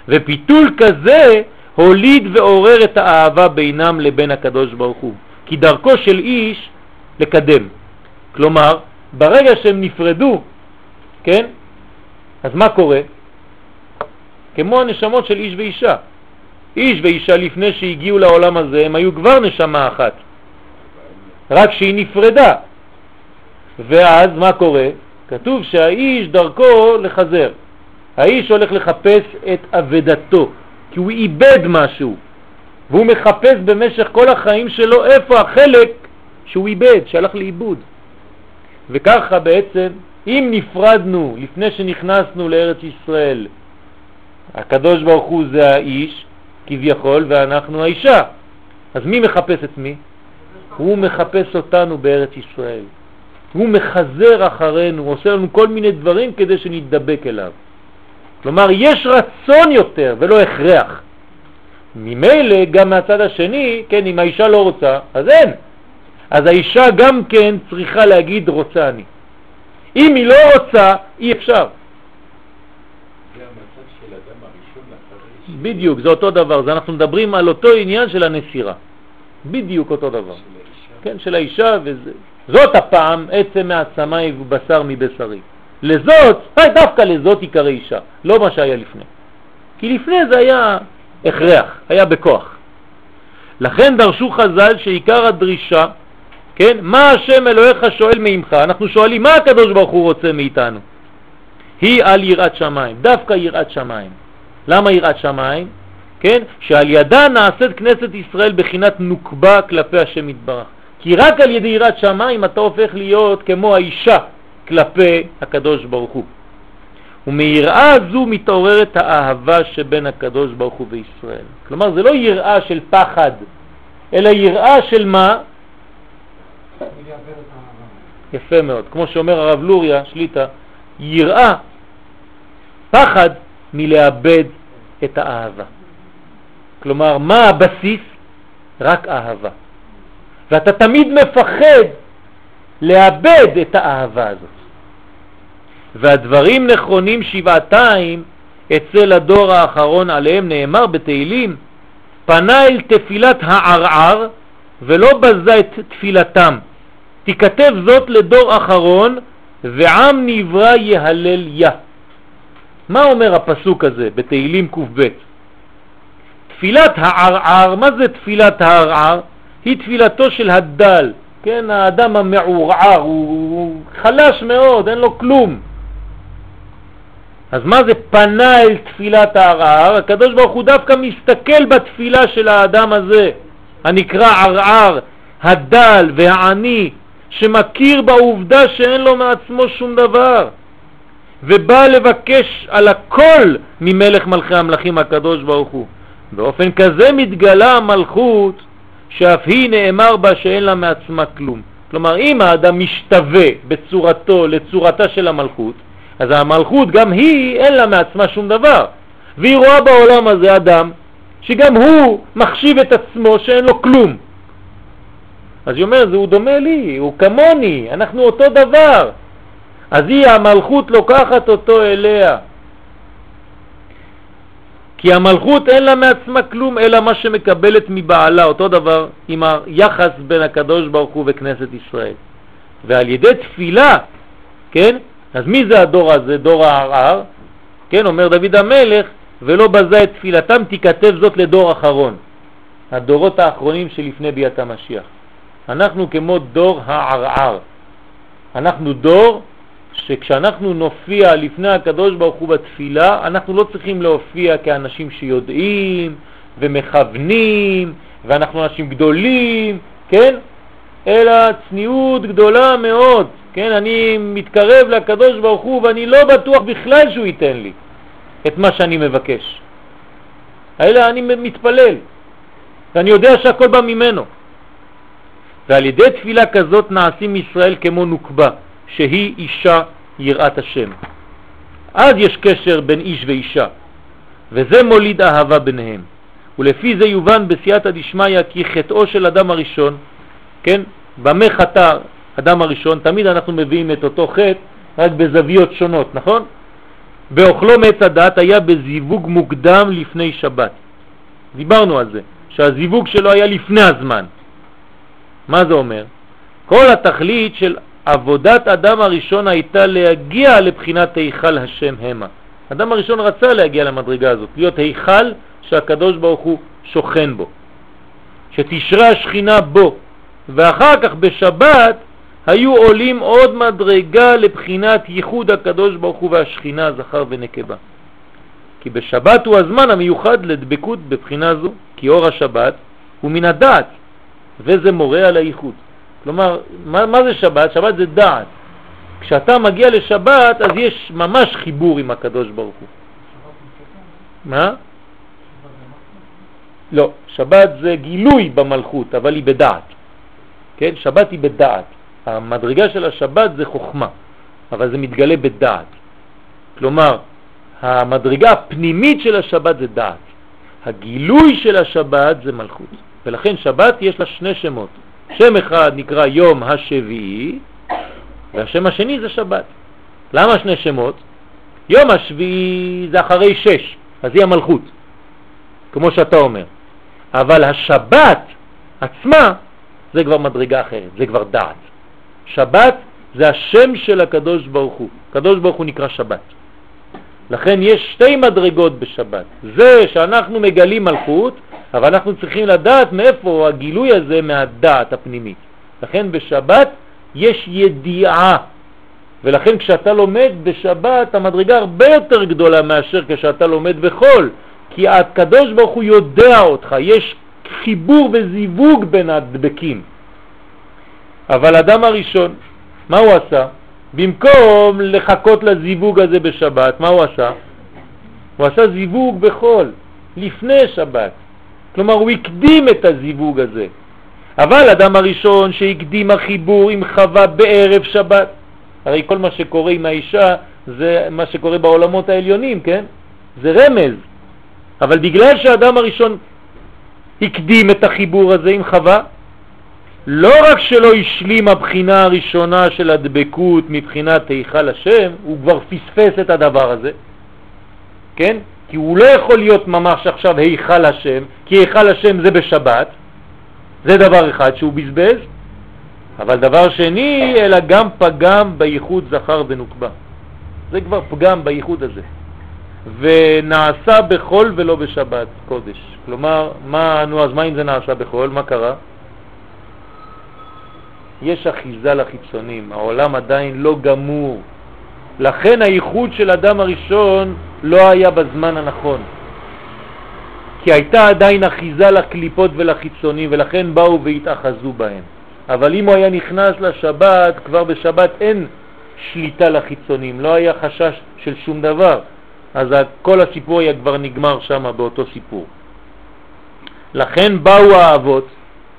ופיתול כזה הוליד ועורר את האהבה בינם לבין הקדוש ברוך הוא. כי דרכו של איש לקדם. כלומר, ברגע שהם נפרדו, כן, אז מה קורה? כמו הנשמות של איש ואישה. איש ואישה לפני שהגיעו לעולם הזה הם היו כבר נשמה אחת, רק שהיא נפרדה. ואז מה קורה? כתוב שהאיש דרכו לחזר. האיש הולך לחפש את אבדתו, כי הוא איבד משהו, והוא מחפש במשך כל החיים שלו איפה החלק שהוא איבד, שהלך לאיבוד. וככה בעצם אם נפרדנו לפני שנכנסנו לארץ ישראל, הקדוש ברוך הוא זה האיש כביכול ואנחנו האישה, אז מי מחפש את מי? הוא מחפש אותנו בארץ ישראל. הוא מחזר אחרינו, הוא עושה לנו כל מיני דברים כדי שנתדבק אליו. כלומר, יש רצון יותר ולא הכרח. ממילא גם מהצד השני, כן, אם האישה לא רוצה, אז אין. אז האישה גם כן צריכה להגיד רוצה אני. אם היא לא רוצה, אי אפשר. בדיוק, זה אותו דבר, זה אנחנו מדברים על אותו עניין של הנסירה. בדיוק אותו דבר. של כן, של האישה, וזה. זאת הפעם עצם מעצמי ובשר מבשרי. לזאת, דווקא לזאת עיקר אישה, לא מה שהיה לפני. כי לפני זה היה הכרח, היה בכוח. לכן דרשו חז"ל שעיקר הדרישה כן? מה השם אלוהיך שואל מעמך? אנחנו שואלים מה הקדוש ברוך הוא רוצה מאיתנו? היא על יראת שמיים, דווקא יראת שמיים. למה יראת שמיים? כן? שעל ידה נעשית כנסת ישראל בחינת נוקבה כלפי השם יתברך. כי רק על ידי יראת שמיים אתה הופך להיות כמו האישה כלפי הקדוש ברוך הוא. ומיראה זו מתעוררת האהבה שבין הקדוש ברוך הוא וישראל. כלומר זה לא יראה של פחד, אלא יראה של מה? יפה מאוד. כמו שאומר הרב לוריה שליטה, יראה פחד מלאבד את האהבה. כלומר, מה הבסיס? רק אהבה. ואתה תמיד מפחד לאבד את האהבה הזאת. והדברים נכונים שבעתיים אצל הדור האחרון עליהם נאמר בתהילים, פנה אל תפילת הערער ולא בזה את תפילתם. תיכתב זאת לדור אחרון ועם נברא יהלל יה. מה אומר הפסוק הזה בתהילים ק"ב? תפילת הערער, מה זה תפילת הערער? היא תפילתו של הדל, כן, האדם המעורער, הוא, הוא חלש מאוד, אין לו כלום. אז מה זה פנה אל תפילת הערער? הקדוש ברוך הוא דווקא מסתכל בתפילה של האדם הזה, הנקרא ערער, הדל והעני, שמכיר בעובדה שאין לו מעצמו שום דבר, ובא לבקש על הכל ממלך מלכי המלכים הקדוש ברוך הוא. באופן כזה מתגלה המלכות שאף היא נאמר בה שאין לה מעצמה כלום. כלומר, אם האדם משתווה בצורתו לצורתה של המלכות, אז המלכות גם היא אין לה מעצמה שום דבר. והיא רואה בעולם הזה אדם שגם הוא מחשיב את עצמו שאין לו כלום. אז היא אומרת, הוא דומה לי, הוא כמוני, אנחנו אותו דבר. אז היא, המלכות לוקחת אותו אליה. כי המלכות אין לה מעצמה כלום, אלא מה שמקבלת מבעלה, אותו דבר עם היחס בין הקדוש ברוך הוא וכנסת ישראל. ועל ידי תפילה, כן, אז מי זה הדור הזה, דור הערער? כן, אומר דוד המלך, ולא בזה את תפילתם תיכתב זאת לדור אחרון, הדורות האחרונים שלפני ביאת המשיח. אנחנו כמו דור הערער. אנחנו דור שכשאנחנו נופיע לפני הקדוש ברוך הוא בתפילה, אנחנו לא צריכים להופיע כאנשים שיודעים ומכוונים, ואנחנו אנשים גדולים, כן? אלא צניעות גדולה מאוד, כן? אני מתקרב לקדוש ברוך הוא ואני לא בטוח בכלל שהוא ייתן לי את מה שאני מבקש. אלא אני מתפלל, ואני יודע שהכל בא ממנו. ועל ידי תפילה כזאת נעשים ישראל כמו נוקבה, שהיא אישה יראת השם. אז יש קשר בין איש ואישה, וזה מוליד אהבה ביניהם. ולפי זה יובן בסייעתא דשמיא כי חטאו של אדם הראשון, כן, במה חטא אדם הראשון, תמיד אנחנו מביאים את אותו חטא רק בזוויות שונות, נכון? באוכלו מעץ הדת היה בזיווג מוקדם לפני שבת. דיברנו על זה, שהזיווג שלו היה לפני הזמן. מה זה אומר? כל התכלית של עבודת אדם הראשון הייתה להגיע לבחינת היכל השם המה. אדם הראשון רצה להגיע למדרגה הזאת, להיות היכל שהקדוש ברוך הוא שוכן בו, שתשרה השכינה בו, ואחר כך בשבת היו עולים עוד מדרגה לבחינת ייחוד הקדוש ברוך הוא והשכינה זכר ונקבה. כי בשבת הוא הזמן המיוחד לדבקות בבחינה זו, כי אור השבת הוא מן הדעת, וזה מורה על הייחוד. כלומר, מה, מה זה שבת? שבת זה דעת. כשאתה מגיע לשבת, אז יש ממש חיבור עם הקדוש ברוך הוא. מה? לא, שבת זה גילוי במלכות, אבל היא בדעת. כן? שבת היא בדעת. המדרגה של השבת זה חוכמה, אבל זה מתגלה בדעת. כלומר, המדרגה הפנימית של השבת זה דעת. הגילוי של השבת זה מלכות. ולכן שבת יש לה שני שמות. שם אחד נקרא יום השביעי, והשם השני זה שבת. למה שני שמות? יום השביעי זה אחרי שש, אז היא המלכות, כמו שאתה אומר. אבל השבת עצמה זה כבר מדרגה אחרת, זה כבר דעת. שבת זה השם של הקדוש ברוך הוא. הקדוש ברוך הוא נקרא שבת. לכן יש שתי מדרגות בשבת. זה שאנחנו מגלים מלכות, אבל אנחנו צריכים לדעת מאיפה הגילוי הזה מהדעת הפנימית. לכן בשבת יש ידיעה, ולכן כשאתה לומד בשבת המדרגה הרבה יותר גדולה מאשר כשאתה לומד בחול, כי הקדוש ברוך הוא יודע אותך, יש חיבור וזיווג בין הדבקים. אבל אדם הראשון, מה הוא עשה? במקום לחכות לזיווג הזה בשבת, מה הוא עשה? הוא עשה זיווג בחול, לפני שבת. כלומר, הוא הקדים את הזיווג הזה. אבל אדם הראשון שהקדים החיבור עם חווה בערב שבת, הרי כל מה שקורה עם האישה זה מה שקורה בעולמות העליונים, כן? זה רמז. אבל בגלל שהאדם הראשון הקדים את החיבור הזה עם חווה, לא רק שלא השלים הבחינה הראשונה של הדבקות מבחינת היכל השם, הוא כבר פספס את הדבר הזה, כן? כי הוא לא יכול להיות ממש עכשיו היכל השם, כי היכל השם זה בשבת, זה דבר אחד שהוא בזבז, אבל דבר שני, אלא גם פגם בייחוד זכר ונוקבה. זה כבר פגם בייחוד הזה. ונעשה בחול ולא בשבת קודש. כלומר, מה, נו, אז מה אם זה נעשה בחול? מה קרה? יש אחיזה לחיצונים, העולם עדיין לא גמור. לכן הייחוד של אדם הראשון לא היה בזמן הנכון. כי הייתה עדיין אחיזה לקליפות ולחיצונים, ולכן באו והתאחזו בהם. אבל אם הוא היה נכנס לשבת, כבר בשבת אין שליטה לחיצונים, לא היה חשש של שום דבר. אז כל הסיפור היה כבר נגמר שם באותו סיפור. לכן באו האבות,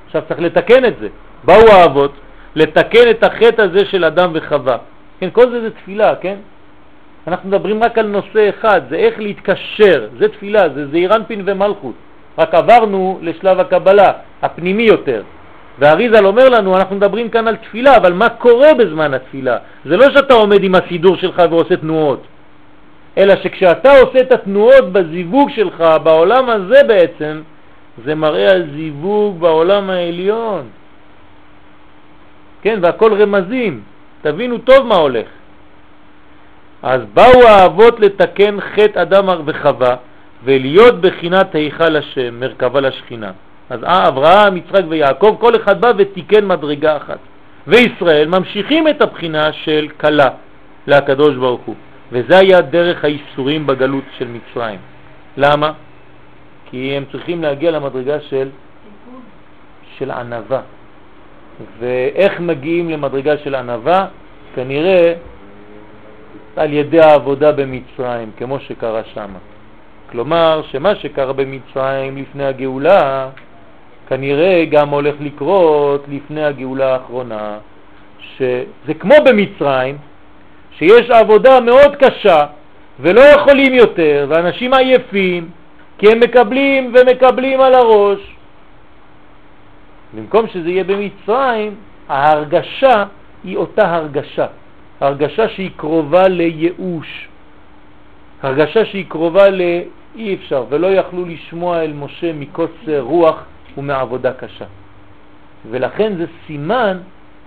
עכשיו צריך לתקן את זה, באו האבות לתקן את החטא הזה של אדם וחווה. כן, כל זה זה תפילה, כן? אנחנו מדברים רק על נושא אחד, זה איך להתקשר, זה תפילה, זה זעירנפין ומלכות. רק עברנו לשלב הקבלה, הפנימי יותר. והאריזל אומר לנו, אנחנו מדברים כאן על תפילה, אבל מה קורה בזמן התפילה? זה לא שאתה עומד עם הסידור שלך ועושה תנועות, אלא שכשאתה עושה את התנועות בזיווג שלך, בעולם הזה בעצם, זה מראה על זיווג בעולם העליון. כן, והכל רמזים, תבינו טוב מה הולך. אז באו האבות לתקן חטא אדם וחווה ולהיות בחינת היכל השם, מרכבה לשכינה. אז אה, אברהם, יצחק ויעקב, כל אחד בא ותיקן מדרגה אחת. וישראל ממשיכים את הבחינה של קלה להקדוש ברוך הוא. וזה היה דרך האיסורים בגלות של מצרים. למה? כי הם צריכים להגיע למדרגה של, של ענבה. ואיך מגיעים למדרגה של ענבה? כנראה על ידי העבודה במצרים, כמו שקרה שם. כלומר, שמה שקרה במצרים לפני הגאולה, כנראה גם הולך לקרות לפני הגאולה האחרונה, שזה כמו במצרים, שיש עבודה מאוד קשה ולא יכולים יותר, ואנשים עייפים, כי הם מקבלים ומקבלים על הראש. במקום שזה יהיה במצרים, ההרגשה היא אותה הרגשה, הרגשה שהיא קרובה לייאוש, הרגשה שהיא קרובה לאי אפשר, ולא יכלו לשמוע אל משה מקוצר רוח ומעבודה קשה. ולכן זה סימן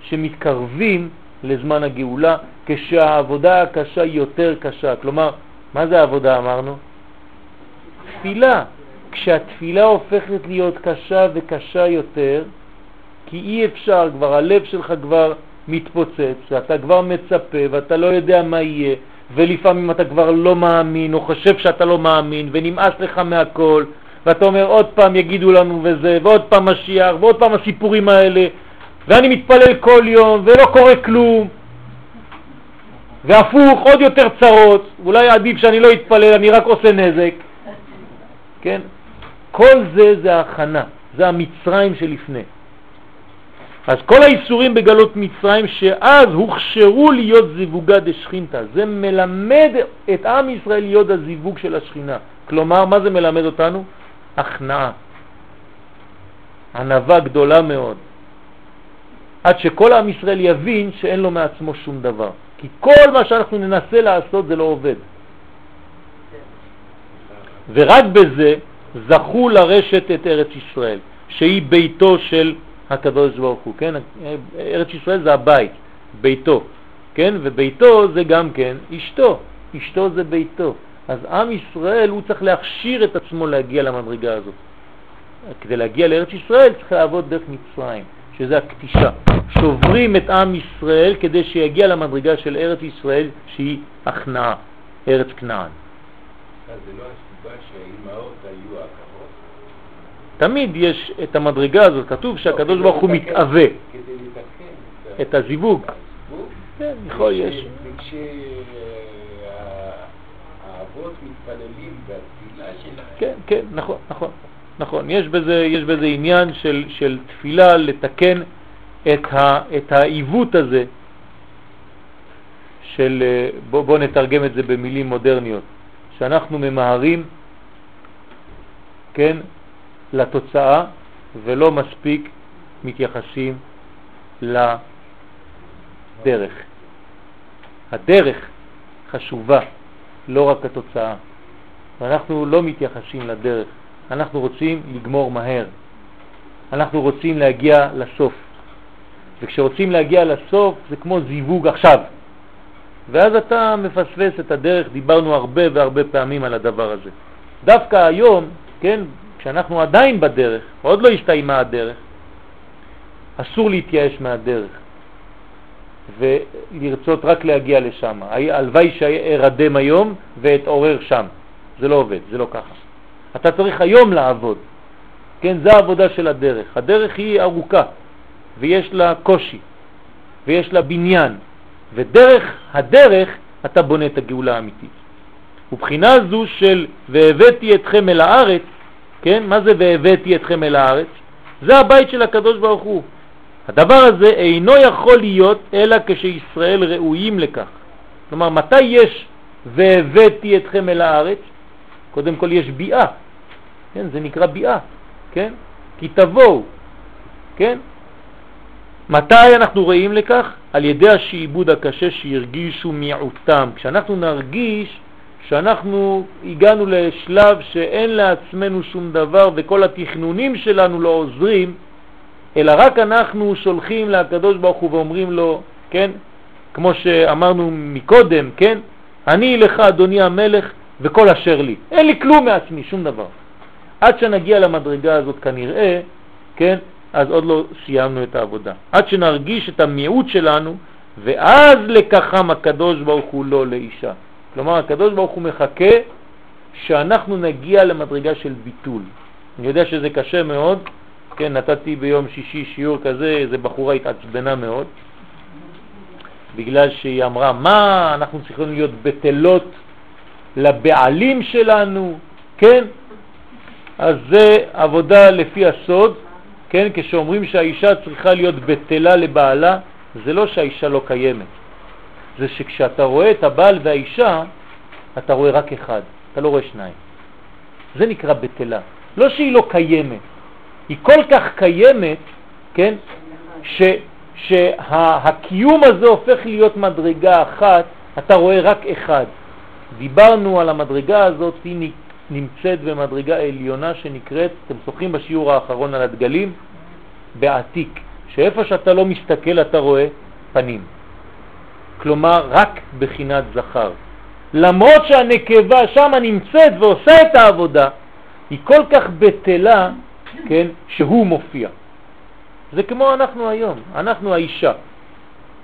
שמתקרבים לזמן הגאולה, כשהעבודה הקשה היא יותר קשה. כלומר, מה זה העבודה אמרנו? תפילה. כשהתפילה הופכת להיות קשה וקשה יותר, כי אי אפשר, כבר הלב שלך כבר מתפוצץ, ואתה כבר מצפה ואתה לא יודע מה יהיה, ולפעמים אתה כבר לא מאמין או חושב שאתה לא מאמין ונמאס לך מהכל, ואתה אומר עוד פעם יגידו לנו וזה, ועוד פעם משיח, ועוד פעם הסיפורים האלה, ואני מתפלל כל יום ולא קורה כלום, והפוך עוד יותר צרות, אולי עדיף שאני לא אתפלל, אני רק עושה נזק, כן? כל זה זה ההכנה, זה המצרים שלפני. אז כל האיסורים בגלות מצרים שאז הוכשרו להיות זיווגה דשכינתה, זה מלמד את עם ישראל להיות הזיווג של השכינה. כלומר, מה זה מלמד אותנו? הכנעה, ענבה גדולה מאוד, עד שכל עם ישראל יבין שאין לו מעצמו שום דבר. כי כל מה שאנחנו ננסה לעשות זה לא עובד. ורק בזה זכו לרשת את ארץ ישראל, שהיא ביתו של הקדוש ברוך הוא, כן? ארץ ישראל זה הבית, ביתו, כן? וביתו זה גם כן אשתו, אשתו זה ביתו. אז עם ישראל הוא צריך להכשיר את עצמו להגיע למדרגה הזאת. כדי להגיע לארץ ישראל צריך לעבוד דרך מצרים, שזה הקטישה. שוברים את עם ישראל כדי שיגיע למדרגה של ארץ ישראל שהיא הכנעה, ארץ כנען. אז זה לא הסיבה? תמיד יש את המדרגה הזאת, כתוב שהקדוש ברוך הוא מתאווה את הזיווג. כן, יכול, יש. וכשהאבות מתפללים בתפילה שלהם, כן, כן, נכון, נכון, נכון. יש בזה, יש בזה עניין של, של תפילה לתקן את, ה, את העיוות הזה של, אה, בוא, בוא נתרגם את זה במילים מודרניות, שאנחנו ממהרים, כן, לתוצאה ולא מספיק מתייחסים לדרך. הדרך חשובה, לא רק התוצאה. ואנחנו לא מתייחסים לדרך, אנחנו רוצים לגמור מהר, אנחנו רוצים להגיע לסוף. וכשרוצים להגיע לסוף זה כמו זיווג עכשיו. ואז אתה מפספס את הדרך, דיברנו הרבה והרבה פעמים על הדבר הזה. דווקא היום, כן, כשאנחנו עדיין בדרך, עוד לא הסתיימה הדרך, אסור להתייאש מהדרך ולרצות רק להגיע לשם. הלוואי שארדם היום ואתעורר שם. זה לא עובד, זה לא ככה. אתה צריך היום לעבוד. כן, זה העבודה של הדרך. הדרך היא ארוכה, ויש לה קושי, ויש לה בניין, ודרך הדרך אתה בונה את הגאולה האמיתית. ובחינה זו של והבאתי אתכם אל הארץ, כן, מה זה והבאתי אתכם אל הארץ? זה הבית של הקדוש ברוך הוא. הדבר הזה אינו יכול להיות אלא כשישראל ראויים לכך. כלומר, מתי יש והבאתי אתכם אל הארץ? קודם כל יש ביאה, כן, זה נקרא ביאה, כן? כי תבואו, כן? מתי אנחנו רואים לכך? על ידי השעבוד הקשה שהרגישו מיעוטם. כשאנחנו נרגיש שאנחנו הגענו לשלב שאין לעצמנו שום דבר וכל התכנונים שלנו לא עוזרים, אלא רק אנחנו שולחים לקדוש ברוך הוא ואומרים לו, כן, כמו שאמרנו מקודם, כן, אני לך אדוני המלך וכל אשר לי. אין לי כלום מעצמי, שום דבר. עד שנגיע למדרגה הזאת כנראה, כן, אז עוד לא סיימנו את העבודה. עד שנרגיש את המיעוט שלנו, ואז לקחם הקדוש ברוך הוא לא לאישה. כלומר, הקדוש ברוך הוא מחכה שאנחנו נגיע למדרגה של ביטול. אני יודע שזה קשה מאוד, כן, נתתי ביום שישי שיעור כזה, איזה בחורה התעצבנה מאוד, בגלל שהיא אמרה, מה, אנחנו צריכים להיות בטלות לבעלים שלנו, כן? אז זה עבודה לפי הסוד, כן? כשאומרים שהאישה צריכה להיות בטלה לבעלה, זה לא שהאישה לא קיימת, זה שכשאתה רואה את הבעל והאישה, אתה רואה רק אחד, אתה לא רואה שניים. זה נקרא בטלה. לא שהיא לא קיימת, היא כל כך קיימת, כן, ש, שהקיום הזה הופך להיות מדרגה אחת, אתה רואה רק אחד. דיברנו על המדרגה הזאת, היא נמצאת במדרגה עליונה שנקראת, אתם זוכרים בשיעור האחרון על הדגלים? בעתיק, שאיפה שאתה לא מסתכל אתה רואה פנים. כלומר, רק בחינת זכר. למרות שהנקבה שם נמצאת ועושה את העבודה, היא כל כך בטלה, כן, שהוא מופיע. זה כמו אנחנו היום, אנחנו האישה.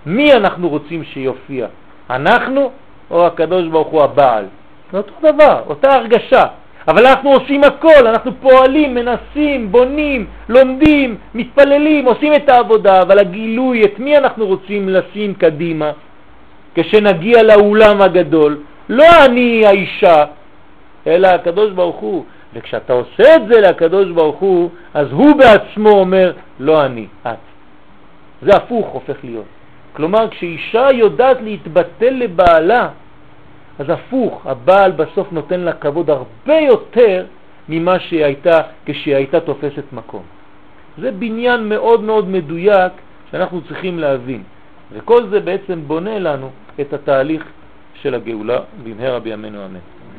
מי אנחנו רוצים שיופיע? אנחנו או הקדוש ברוך הוא הבעל. זה אותו דבר, אותה הרגשה. אבל אנחנו עושים הכל, אנחנו פועלים, מנסים, בונים, לומדים, מתפללים, עושים את העבודה, אבל הגילוי, את מי אנחנו רוצים לשים קדימה כשנגיע לאולם הגדול? לא אני האישה, אלא הקדוש ברוך הוא. וכשאתה עושה את זה לקדוש ברוך הוא, אז הוא בעצמו אומר, לא אני, את. זה הפוך הופך להיות. כלומר, כשאישה יודעת להתבטל לבעלה, אז הפוך, הבעל בסוף נותן לה כבוד הרבה יותר ממה שהיא הייתה כשהיא הייתה תופסת מקום. זה בניין מאוד מאוד מדויק שאנחנו צריכים להבין. וכל זה בעצם בונה לנו את התהליך של הגאולה במהרה בימינו אמן.